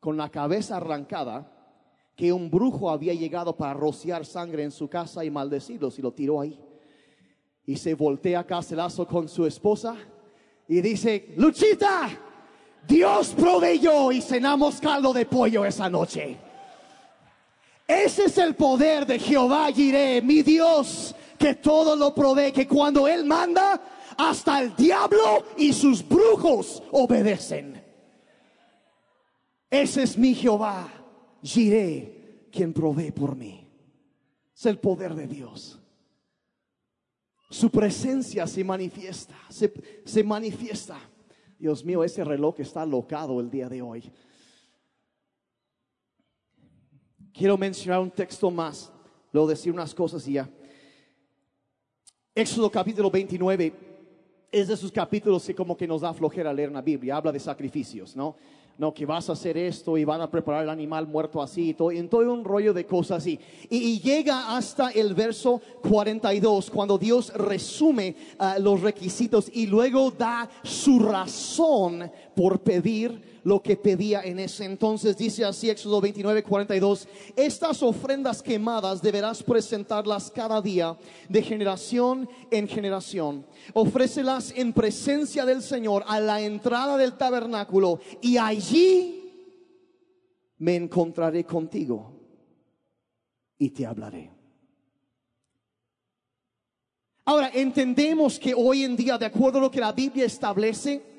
con la cabeza arrancada que un brujo había llegado para rociar sangre en su casa y maldecirlos y lo tiró ahí. Y se voltea Castelazo con su esposa y dice, Luchita, Dios proveyó y cenamos caldo de pollo esa noche. Ese es el poder de Jehová Jireh, mi Dios, que todo lo provee, que cuando Él manda, hasta el diablo y sus brujos obedecen. Ese es mi Jehová. Giré quien provee por mí. Es el poder de Dios. Su presencia se manifiesta, se, se manifiesta. Dios mío, ese reloj está locado el día de hoy. Quiero mencionar un texto más, luego decir unas cosas y ya. Éxodo capítulo 29 es de esos capítulos que como que nos da flojera leer en la Biblia, habla de sacrificios, ¿no? No, que vas a hacer esto y van a preparar el animal muerto así, y todo, en todo un rollo de cosas así. Y, llega hasta el verso 42, cuando Dios resume ah, los requisitos y luego da su razón por pedir lo que pedía en ese entonces. Dice así Éxodo 29, 42, estas ofrendas quemadas deberás presentarlas cada día de generación en generación. Ofrécelas en presencia del Señor a la entrada del tabernáculo y allí me encontraré contigo y te hablaré. Ahora, entendemos que hoy en día, de acuerdo a lo que la Biblia establece,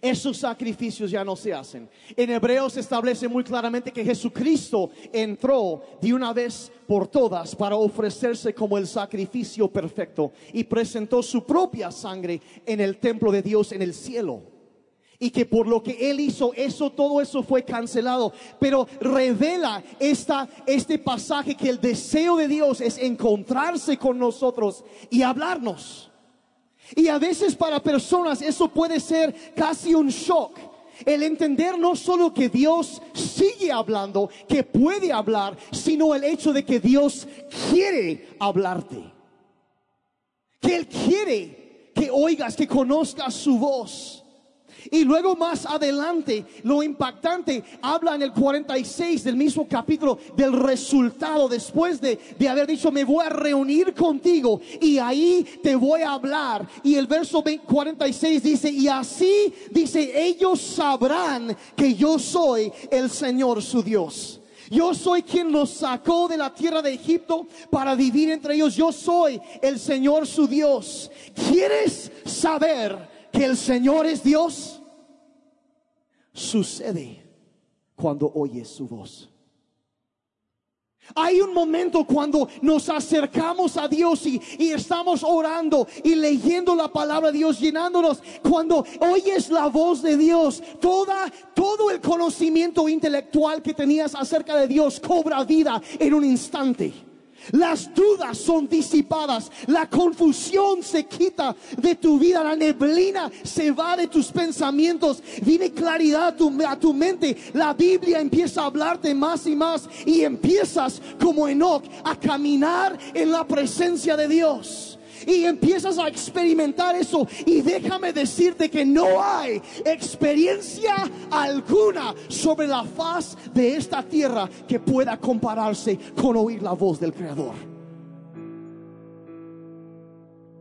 esos sacrificios ya no se hacen. En Hebreos se establece muy claramente que Jesucristo entró de una vez por todas para ofrecerse como el sacrificio perfecto y presentó su propia sangre en el templo de Dios en el cielo. Y que por lo que él hizo, eso, todo eso fue cancelado. Pero revela esta, este pasaje que el deseo de Dios es encontrarse con nosotros y hablarnos. Y a veces para personas eso puede ser casi un shock. El entender no solo que Dios sigue hablando, que puede hablar, sino el hecho de que Dios quiere hablarte. Que Él quiere que oigas, que conozcas su voz. Y luego más adelante, lo impactante, habla en el 46 del mismo capítulo del resultado después de, de haber dicho, me voy a reunir contigo y ahí te voy a hablar. Y el verso 46 dice, y así dice, ellos sabrán que yo soy el Señor su Dios. Yo soy quien los sacó de la tierra de Egipto para vivir entre ellos. Yo soy el Señor su Dios. ¿Quieres saber que el Señor es Dios? Sucede cuando oyes su voz. Hay un momento cuando nos acercamos a Dios y, y, estamos orando y leyendo la palabra de Dios, llenándonos. Cuando oyes la voz de Dios, toda, todo el conocimiento intelectual que tenías acerca de Dios cobra vida en un instante. Las dudas son disipadas, la confusión se quita de tu vida, la neblina se va de tus pensamientos, viene claridad a tu, a tu, mente, la Biblia empieza a hablarte más y más y empiezas como Enoch a caminar en la presencia de Dios y empiezas a experimentar eso. Y déjame decirte que no hay experiencia alguna sobre la faz de esta tierra que pueda compararse con oír la voz del Creador.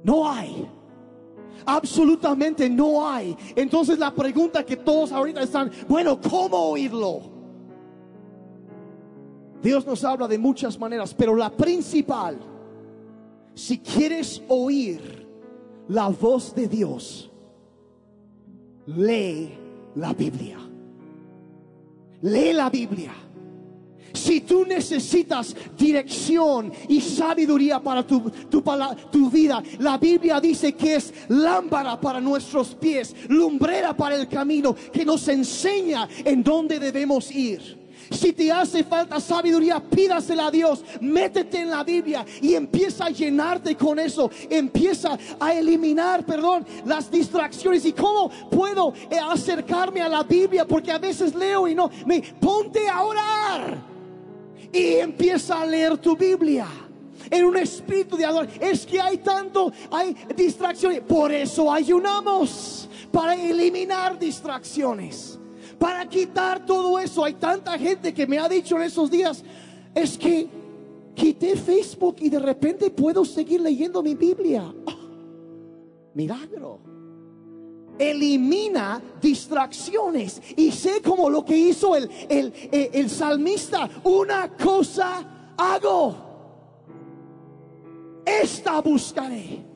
No hay. Absolutamente no hay. Entonces la pregunta que todos ahorita están, bueno, ¿cómo oírlo? Dios nos habla de muchas maneras, pero la principal si quieres oír la voz de Dios, lee la Biblia. Lee la Biblia. Si tú necesitas dirección y sabiduría para tu, tu, tu, vida, la Biblia dice que es lámpara para nuestros pies, lumbrera para el camino, que nos enseña en dónde debemos ir. Si te hace falta sabiduría, pídasela a Dios. Métete en la Biblia y empieza a llenarte con eso. Empieza a eliminar, perdón, las distracciones. ¿Y cómo puedo eh, acercarme a la Biblia? Porque a veces leo y no. Me ponte a orar y empieza a leer tu Biblia en un espíritu de adoración. Es que hay tanto, hay distracciones. Por eso ayunamos para eliminar distracciones para quitar todo eso. Hay tanta gente que me ha dicho en esos días, es que quité Facebook y de repente puedo seguir leyendo mi Biblia. milagro. Elimina distracciones. Y sé como lo que hizo el, el, el, el salmista. Una cosa hago. Esta buscaré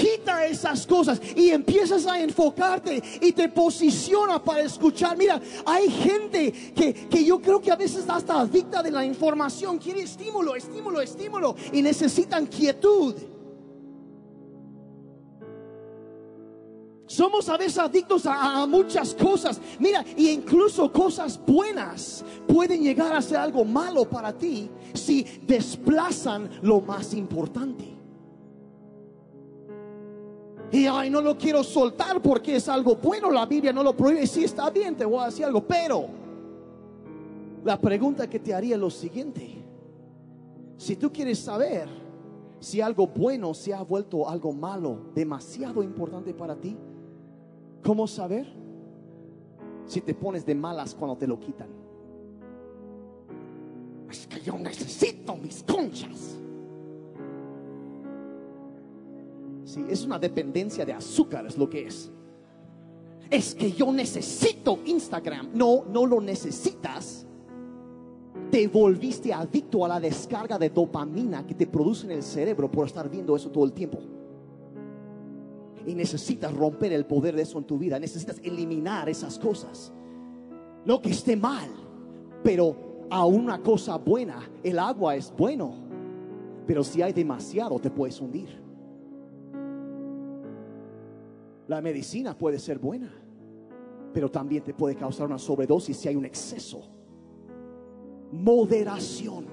Quita esas cosas y empiezas a enfocarte y te posiciona para escuchar. Mira, hay gente que, que yo creo que a veces hasta adicta de la información, quiere estímulo, estímulo, estímulo y necesitan quietud. Somos a veces adictos a, a, muchas cosas. Mira, y incluso cosas buenas pueden llegar a ser algo malo para ti si desplazan lo más importante. Y ay, no lo quiero soltar porque es algo bueno. La Biblia no lo prohíbe. Sí, está bien, te voy a decir algo. Pero la pregunta que te haría es lo siguiente. Si tú quieres saber si algo bueno se ha vuelto algo malo, demasiado importante para ti, ¿cómo saber? Si te pones de malas cuando te lo quitan. Es que yo necesito mis conchas. Es una dependencia de azúcar, es lo que es. Es que yo necesito Instagram. No, no lo necesitas. Te volviste adicto a la descarga de dopamina que te produce en el cerebro por estar viendo eso todo el tiempo. Y necesitas romper el poder de eso en tu vida. Necesitas eliminar esas cosas. No que esté mal, pero a una cosa buena, el agua es bueno. Pero si hay demasiado, te puedes hundir. La medicina puede ser buena, pero también te puede causar una sobredosis si hay un exceso. Moderación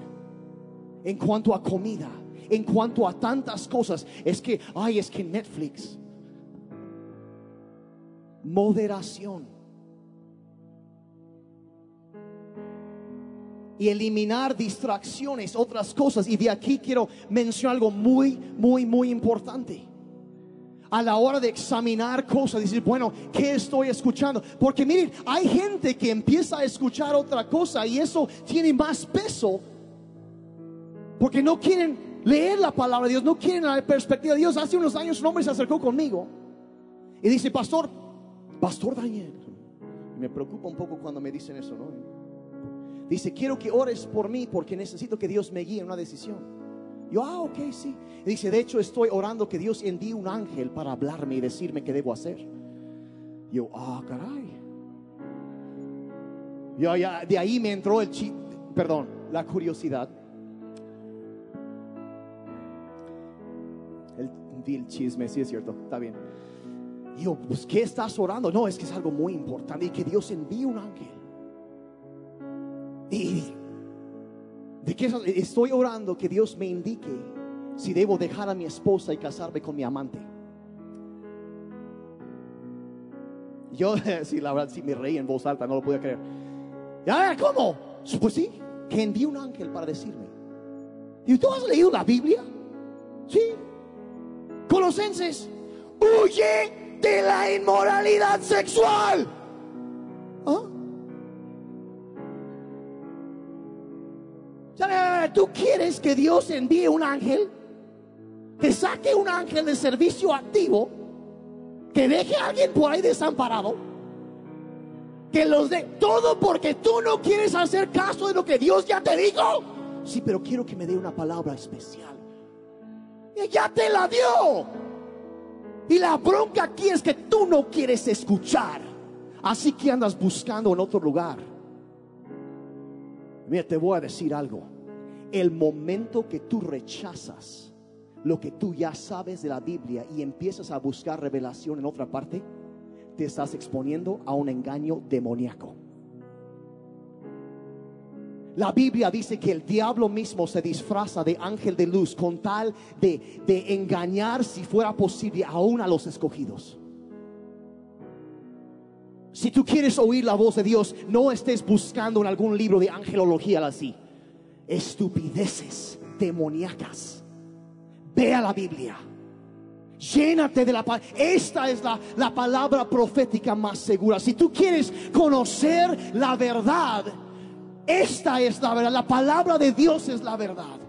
en cuanto a comida, en cuanto a tantas cosas. Es que, ay, es que Netflix. Moderación. Y eliminar distracciones, otras cosas. Y de aquí quiero mencionar algo muy, muy, muy importante a la hora de examinar cosas, decir, bueno, ¿qué estoy escuchando? Porque miren, hay gente que empieza a escuchar otra cosa y eso tiene más peso porque no quieren leer la palabra de Dios, no quieren la perspectiva de Dios. Hace unos años un hombre se acercó conmigo y dice, pastor, pastor Daniel, me preocupa un poco cuando me dicen eso, ¿no? Dice, quiero que ores por mí porque necesito que Dios me guíe en una decisión. Yo, ah, ok, sí. Dice, de hecho estoy orando que Dios envíe un ángel para hablarme y decirme qué debo hacer. Yo, ah, caray. Yo, ya, de ahí me entró el chi, perdón, la curiosidad. El, el chisme, sí es cierto, está bien. Yo, pues, ¿qué estás orando? No, es que es algo muy importante y que Dios envíe un ángel. Y de qué estoy orando que Dios me indique si debo dejar a mi esposa y casarme con mi amante. Yo, sí, la verdad, sí me reí en voz alta, no lo podía creer. ¿Ya? ¿Cómo? Pues sí, que envíe un ángel para decirme. ¿Y tú has leído la Biblia? Sí. Colosenses, huye de la inmoralidad sexual. ¿Ah? ¿Tú quieres que Dios envíe un ángel? Que saque un ángel de servicio activo, que deje a alguien por ahí desamparado, que los dé todo porque tú no quieres hacer caso de lo que Dios ya te dijo. Sí, pero quiero que me dé una palabra especial. Y ya te la dio. Y la bronca aquí es que tú no quieres escuchar. Así que andas buscando en otro lugar. Mira, te voy a decir algo. El momento que tú rechazas lo que tú ya sabes de la Biblia y empiezas a buscar revelación en otra parte, te estás exponiendo a un engaño demoníaco. La Biblia dice que el diablo mismo se disfraza de ángel de luz con tal de, de engañar, si fuera posible, aún a los escogidos. Si tú quieres oír la voz de Dios, no estés buscando en algún libro de angelología así. Estupideces demoníacas. Ve a la Biblia. Llénate de la palabra. Esta es la, la palabra profética más segura. Si tú quieres conocer la verdad, esta es la verdad. La palabra de Dios es la verdad.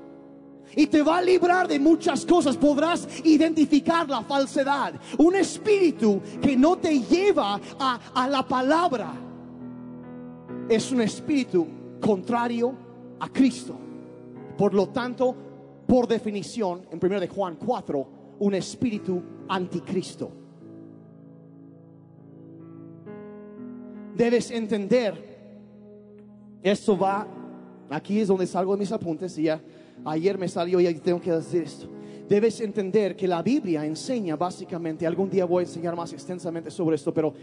Y te va a librar de muchas cosas. Podrás identificar la falsedad. Un espíritu que no te lleva a, a la palabra es un espíritu contrario a Cristo. Por lo tanto, por definición, en 1 de Juan 4, un espíritu anticristo. Debes entender, esto va, aquí es donde salgo de mis apuntes y ya ayer me salió y tengo que decir esto. Debes entender que la Biblia enseña básicamente, algún día voy a enseñar más extensamente sobre esto, pero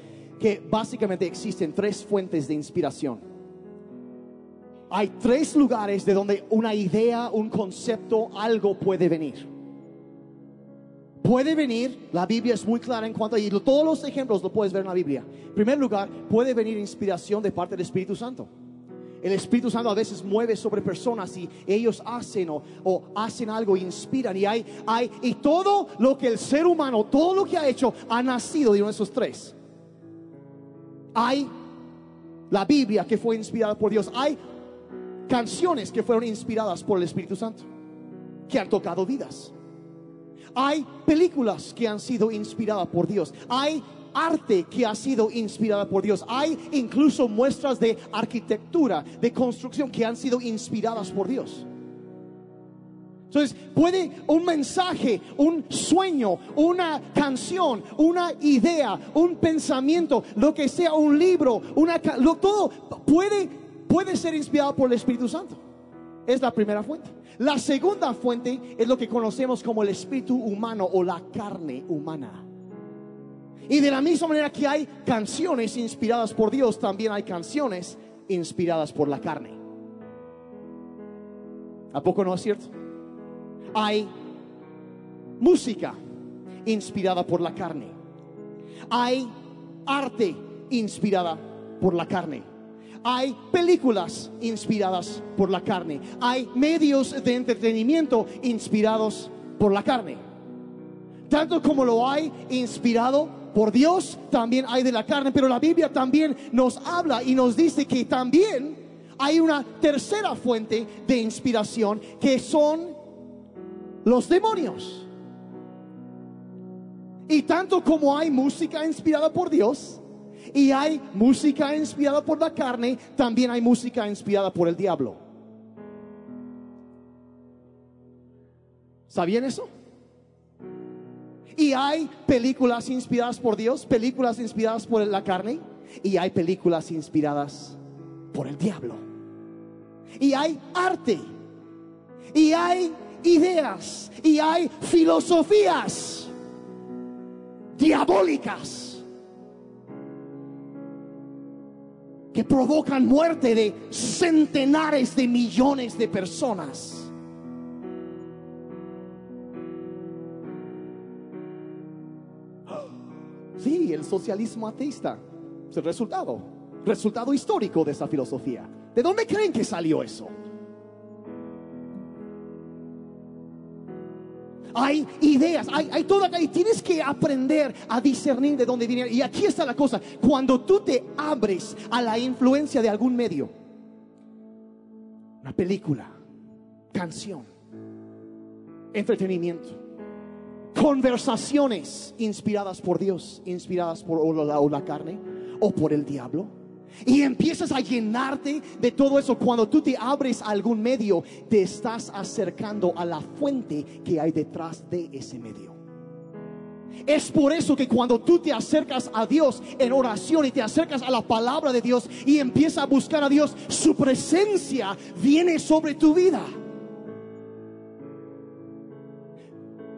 que básicamente existen tres fuentes de inspiración. Hay tres lugares de donde una idea, un concepto, algo puede venir. Puede venir, la Biblia es muy clara en cuanto a, y todos los ejemplos lo puedes ver en la Biblia. En primer lugar, puede venir inspiración de parte del Espíritu Santo. El Espíritu Santo a veces mueve sobre personas y ellos hacen o, hacen algo, inspiran y hay, hay, y todo lo que el ser humano, todo lo que ha hecho, ha nacido de uno de esos tres. Hay la Biblia que fue inspirada por Dios. Hay canciones que fueron inspiradas por el Espíritu Santo, que han tocado vidas. Hay películas que han sido inspiradas por Dios. Hay arte que ha sido inspirada por Dios. Hay incluso muestras de arquitectura, de construcción que han sido inspiradas por Dios. Entonces, puede un mensaje, un sueño, una canción, una idea, un pensamiento, lo que sea, un libro, una lo, todo puede puede ser inspirado por el Espíritu Santo. Es la primera fuente. La segunda fuente es lo que conocemos como el espíritu humano o la carne humana. Y de la misma manera que hay canciones inspiradas por Dios, también hay canciones inspiradas por la carne. ¿A poco no es cierto? Hay música inspirada por la carne. Hay arte inspirada por la carne. Hay películas inspiradas por la carne. Hay medios de entretenimiento inspirados por la carne. Tanto como lo hay inspirado por Dios, también hay de la carne, pero la Biblia también nos habla y nos dice que también hay una tercera fuente de inspiración que son los demonios. Y tanto como hay música inspirada por Dios, y hay música inspirada por la carne, también hay música inspirada por el diablo. ¿Sabían eso? Y hay películas inspiradas por Dios, películas inspiradas por la carne, y hay películas inspiradas por el diablo. Y hay arte, y hay ideas, y hay filosofías diabólicas que provocan muerte de centenares de millones de personas. Sí, el socialismo ateísta es el resultado, resultado histórico de esa filosofía. ¿De dónde creen que salió eso? Hay ideas, hay, hay toda, y tienes que aprender a discernir de dónde viene. Y aquí está la cosa, cuando tú te abres a la influencia de algún medio, una película, canción, entretenimiento, conversaciones inspiradas por Dios, inspiradas por o la carne o por el diablo. Y empiezas a llenarte de todo eso. Cuando tú te abres a algún medio, te estás acercando a la fuente que hay detrás de ese medio. Es por eso que cuando tú te acercas a Dios en oración y te acercas a la palabra de Dios y empiezas a buscar a Dios, su presencia viene sobre tu vida.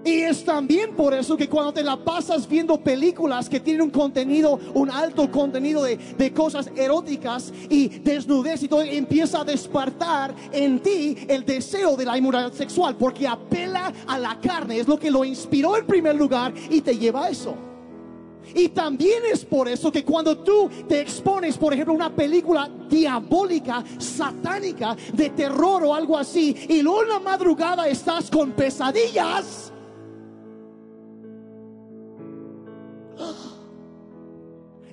Y es también por eso que cuando te la pasas viendo películas que tienen un contenido, un alto contenido de, cosas eróticas y desnudez y todo, empieza a despertar en ti el deseo de la inmoralidad sexual, porque apela a la carne, es lo que lo inspiró en primer lugar y te lleva a eso. Y también es por eso que cuando tú te expones, por ejemplo, una película diabólica, satánica, de terror o algo así, y luego en la madrugada estás con pesadillas,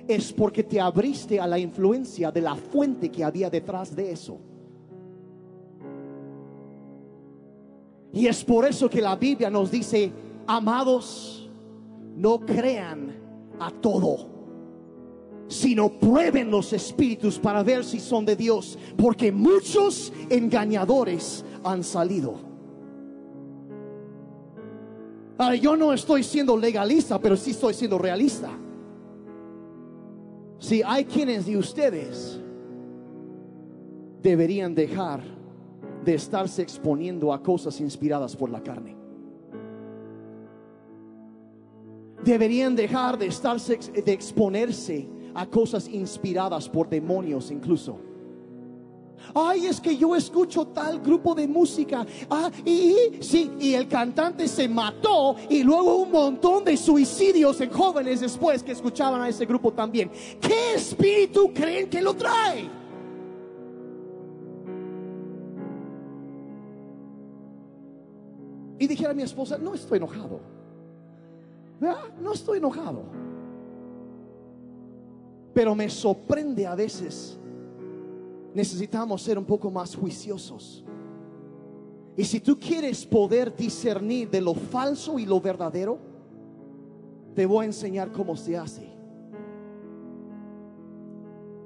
es porque te abriste a la influencia de la fuente que había detrás de eso. Y es por eso que la Biblia nos dice, amados, no crean a todo, sino prueben los espíritus para ver si son de Dios, porque muchos engañadores han salido. Ahora, yo no estoy siendo legalista, pero sí estoy siendo realista. Si hay quienes de ustedes deberían dejar de estarse exponiendo a cosas inspiradas por la carne. Deberían dejar de estarse de exponerse a cosas inspiradas por demonios incluso. Ay, es que yo escucho tal grupo de música. Ah, y sí, y el cantante se mató y luego un montón de suicidios en jóvenes después que escuchaban a ese grupo también. ¿Qué espíritu creen que lo trae? Y dijera a mi esposa, no estoy enojado. No estoy enojado. Pero me sorprende a veces necesitamos ser un poco más juiciosos. Y si tú quieres poder discernir de lo falso y lo verdadero, te voy a enseñar cómo se hace.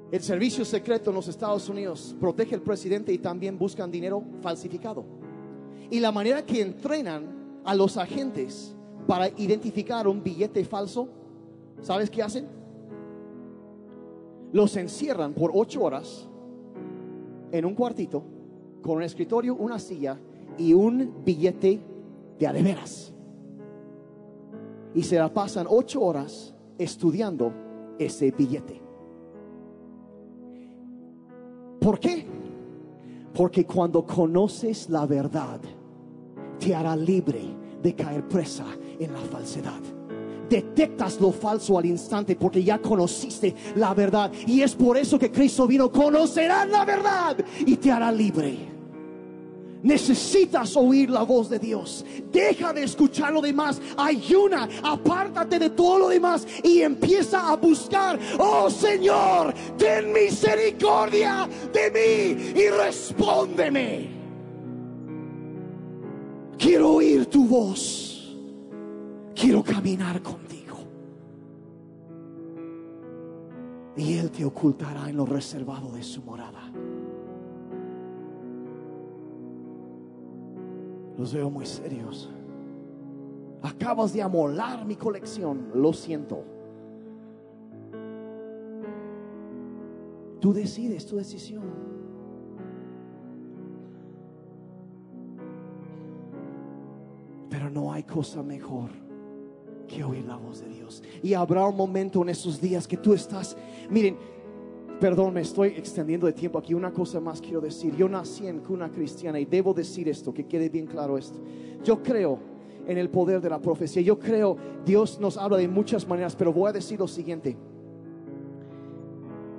El servicio secreto en los Estados Unidos protege al presidente y también buscan dinero falsificado. Y la manera que entrenan a los agentes para identificar un billete falso, ¿sabes qué hacen? Los encierran por ocho horas en un cuartito con un escritorio, una silla y un billete de adeveras. Y se la pasan ocho horas estudiando ese billete. ¿Por qué? Porque cuando conoces la verdad, te hará libre de caer presa en la falsedad detectas lo falso al instante porque ya conociste la verdad. Y es por eso que Cristo vino, conocerás la verdad y te hará libre. Necesitas oír la voz de Dios. Deja de escuchar lo demás. Ayuna, apártate de todo lo demás y empieza a buscar. Oh Señor, ten misericordia de mí y respóndeme. Quiero oír tu voz. Quiero caminar contigo. y Él te ocultará en lo reservado de su morada. Los veo muy serios. Acabas de amolar mi colección, lo siento. Tú decides tu decisión. Pero no hay cosa mejor que oír la voz de Dios. Y habrá un momento en esos días que tú estás, miren, perdón, me estoy extendiendo de tiempo aquí. Una cosa más quiero decir. Yo nací en cuna cristiana y debo decir esto, que quede bien claro esto. Yo creo en el poder de la profecía. Yo creo, Dios nos habla de muchas maneras, pero voy a decir lo siguiente.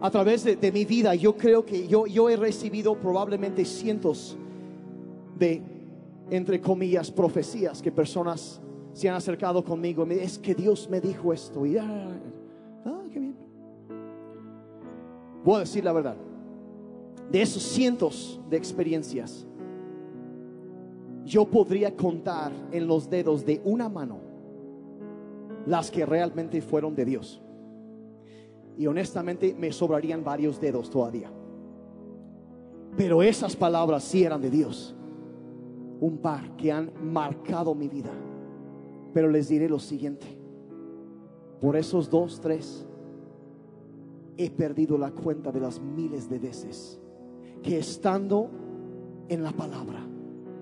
A través de, de mi vida, yo creo que yo, yo he recibido probablemente cientos de, entre comillas, profecías que personas se han acercado conmigo. Es que Dios me dijo esto. Y, ah, ah, bien. Voy a decir la verdad. De esos cientos de experiencias, yo podría contar en los dedos de una mano las que realmente fueron de Dios. Y honestamente me sobrarían varios dedos todavía. Pero esas palabras sí eran de Dios. Un par que han marcado mi vida. Pero les diré lo siguiente. Por esos dos, tres, he perdido la cuenta de las miles de veces que estando en la palabra,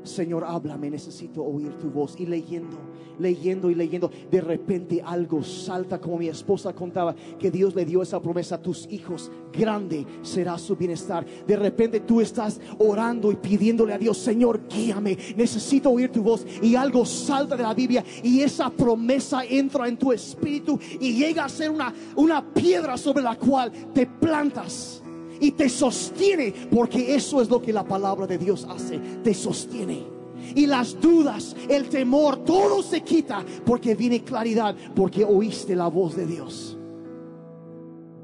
Señor, háblame, necesito oír tu voz. Y leyendo, leyendo y leyendo, de repente algo salta como mi esposa contaba, que Dios le dio esa promesa a tus hijos, grande será su bienestar. De repente tú estás orando y pidiéndole a Dios, Señor, guíame, necesito oír tu voz. Y algo salta de la Biblia y esa promesa entra en tu espíritu y llega a ser una, una piedra sobre la cual te plantas y te sostiene, porque eso es lo que la palabra de Dios hace, te sostiene. Y las dudas, el temor, todo se quita porque viene claridad, porque oíste la voz de Dios.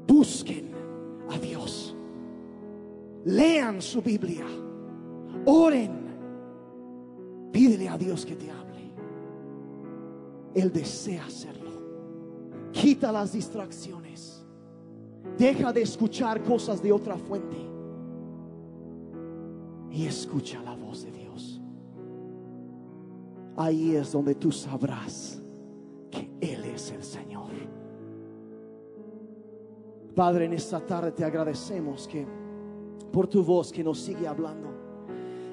Busquen a Dios. Lean su Biblia. Oren. Pídele a Dios que te hable. Él desea hacerlo. Quita las distracciones. Deja de escuchar cosas de otra fuente y escucha la voz de Dios. Ahí es donde tú sabrás que Él es el Señor. Padre, en esta tarde te agradecemos que por tu voz que nos sigue hablando.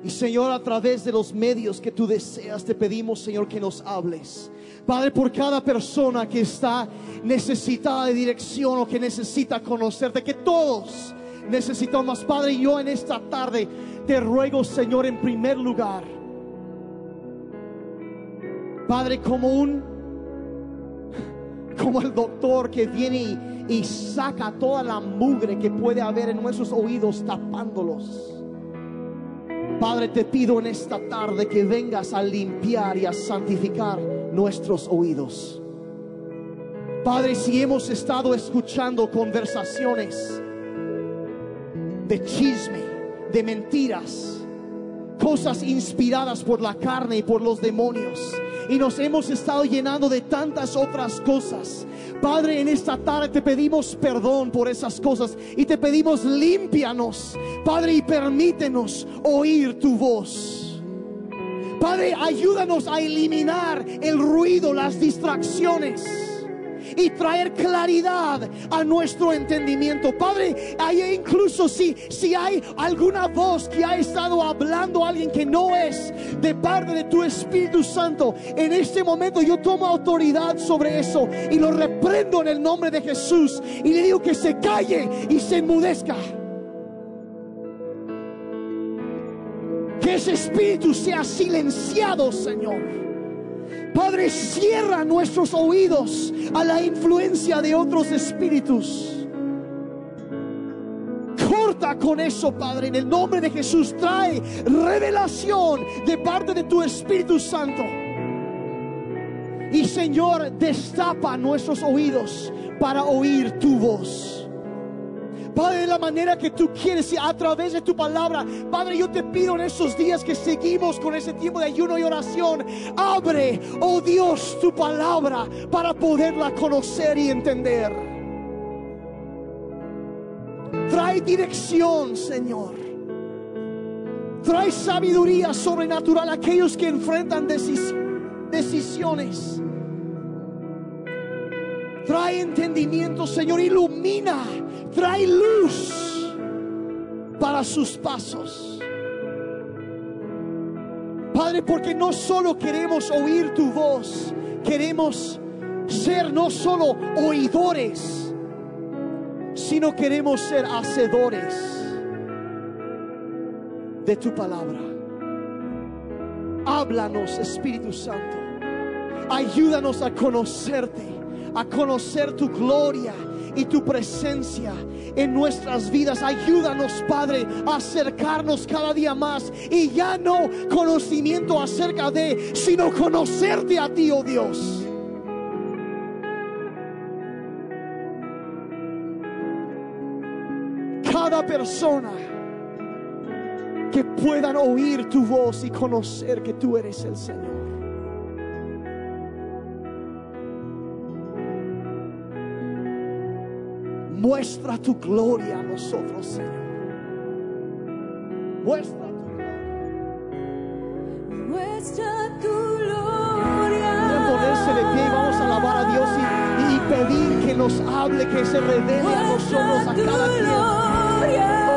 Y Señor, a través de los medios que tú deseas, te pedimos, Señor, que nos hables. Padre, por cada persona que está necesitada de dirección o que necesita conocerte, que todos necesitamos, Padre, yo en esta tarde te ruego, Señor, en primer lugar, Padre, como un, como el doctor que viene y, y saca toda la mugre que puede haber en nuestros oídos tapándolos. Padre, te pido en esta tarde que vengas a limpiar y a santificar nuestros oídos. Padre, si hemos estado escuchando conversaciones de chisme, de mentiras, cosas inspiradas por la carne y por los demonios, y nos hemos estado llenando de tantas otras cosas. Padre, en esta tarde te pedimos perdón por esas cosas y te pedimos límpianos, Padre, y permítenos oír tu voz. Padre, ayúdanos a eliminar el ruido, las distracciones y traer claridad a nuestro entendimiento. Padre, hay incluso si, si hay alguna voz que ha estado hablando a alguien que no es de parte de tu Espíritu Santo, en este momento yo tomo autoridad sobre eso y lo reprendo en el nombre de Jesús y le digo que se calle y se enmudezca. Que ese espíritu sea silenciado, Señor. Padre, cierra nuestros oídos a la influencia de otros espíritus. Corta con eso, Padre, en el nombre de Jesús. Trae revelación de parte de tu Espíritu Santo. Y Señor, destapa nuestros oídos para oír tu voz. Padre, de la manera que tú quieres y a través de tu palabra. Padre, yo te pido en estos días que seguimos con ese tiempo de ayuno y oración. Abre, oh Dios, tu palabra para poderla conocer y entender. Trae dirección, Señor. Trae sabiduría sobrenatural a aquellos que enfrentan decis- decisiones. Trae entendimiento, Señor. Ilumina. Trae luz para sus pasos. Padre, porque no solo queremos oír tu voz, queremos ser no solo oidores, sino queremos ser hacedores de tu palabra. Háblanos, Espíritu Santo. Ayúdanos a conocerte, a conocer tu gloria y tu presencia en nuestras vidas. Ayúdanos, Padre, a acercarnos cada día más y ya no conocimiento acerca de, sino conocerte a ti, oh Dios. Cada persona que puedan oír tu voz y conocer que tú eres el Señor. Muestra tu gloria a nosotros, Señor. Muestra tu Muestra tu gloria. Pueden ponerse de pie y vamos a alabar a Dios y, y pedir que nos hable, que se revele a nosotros a cada gloria.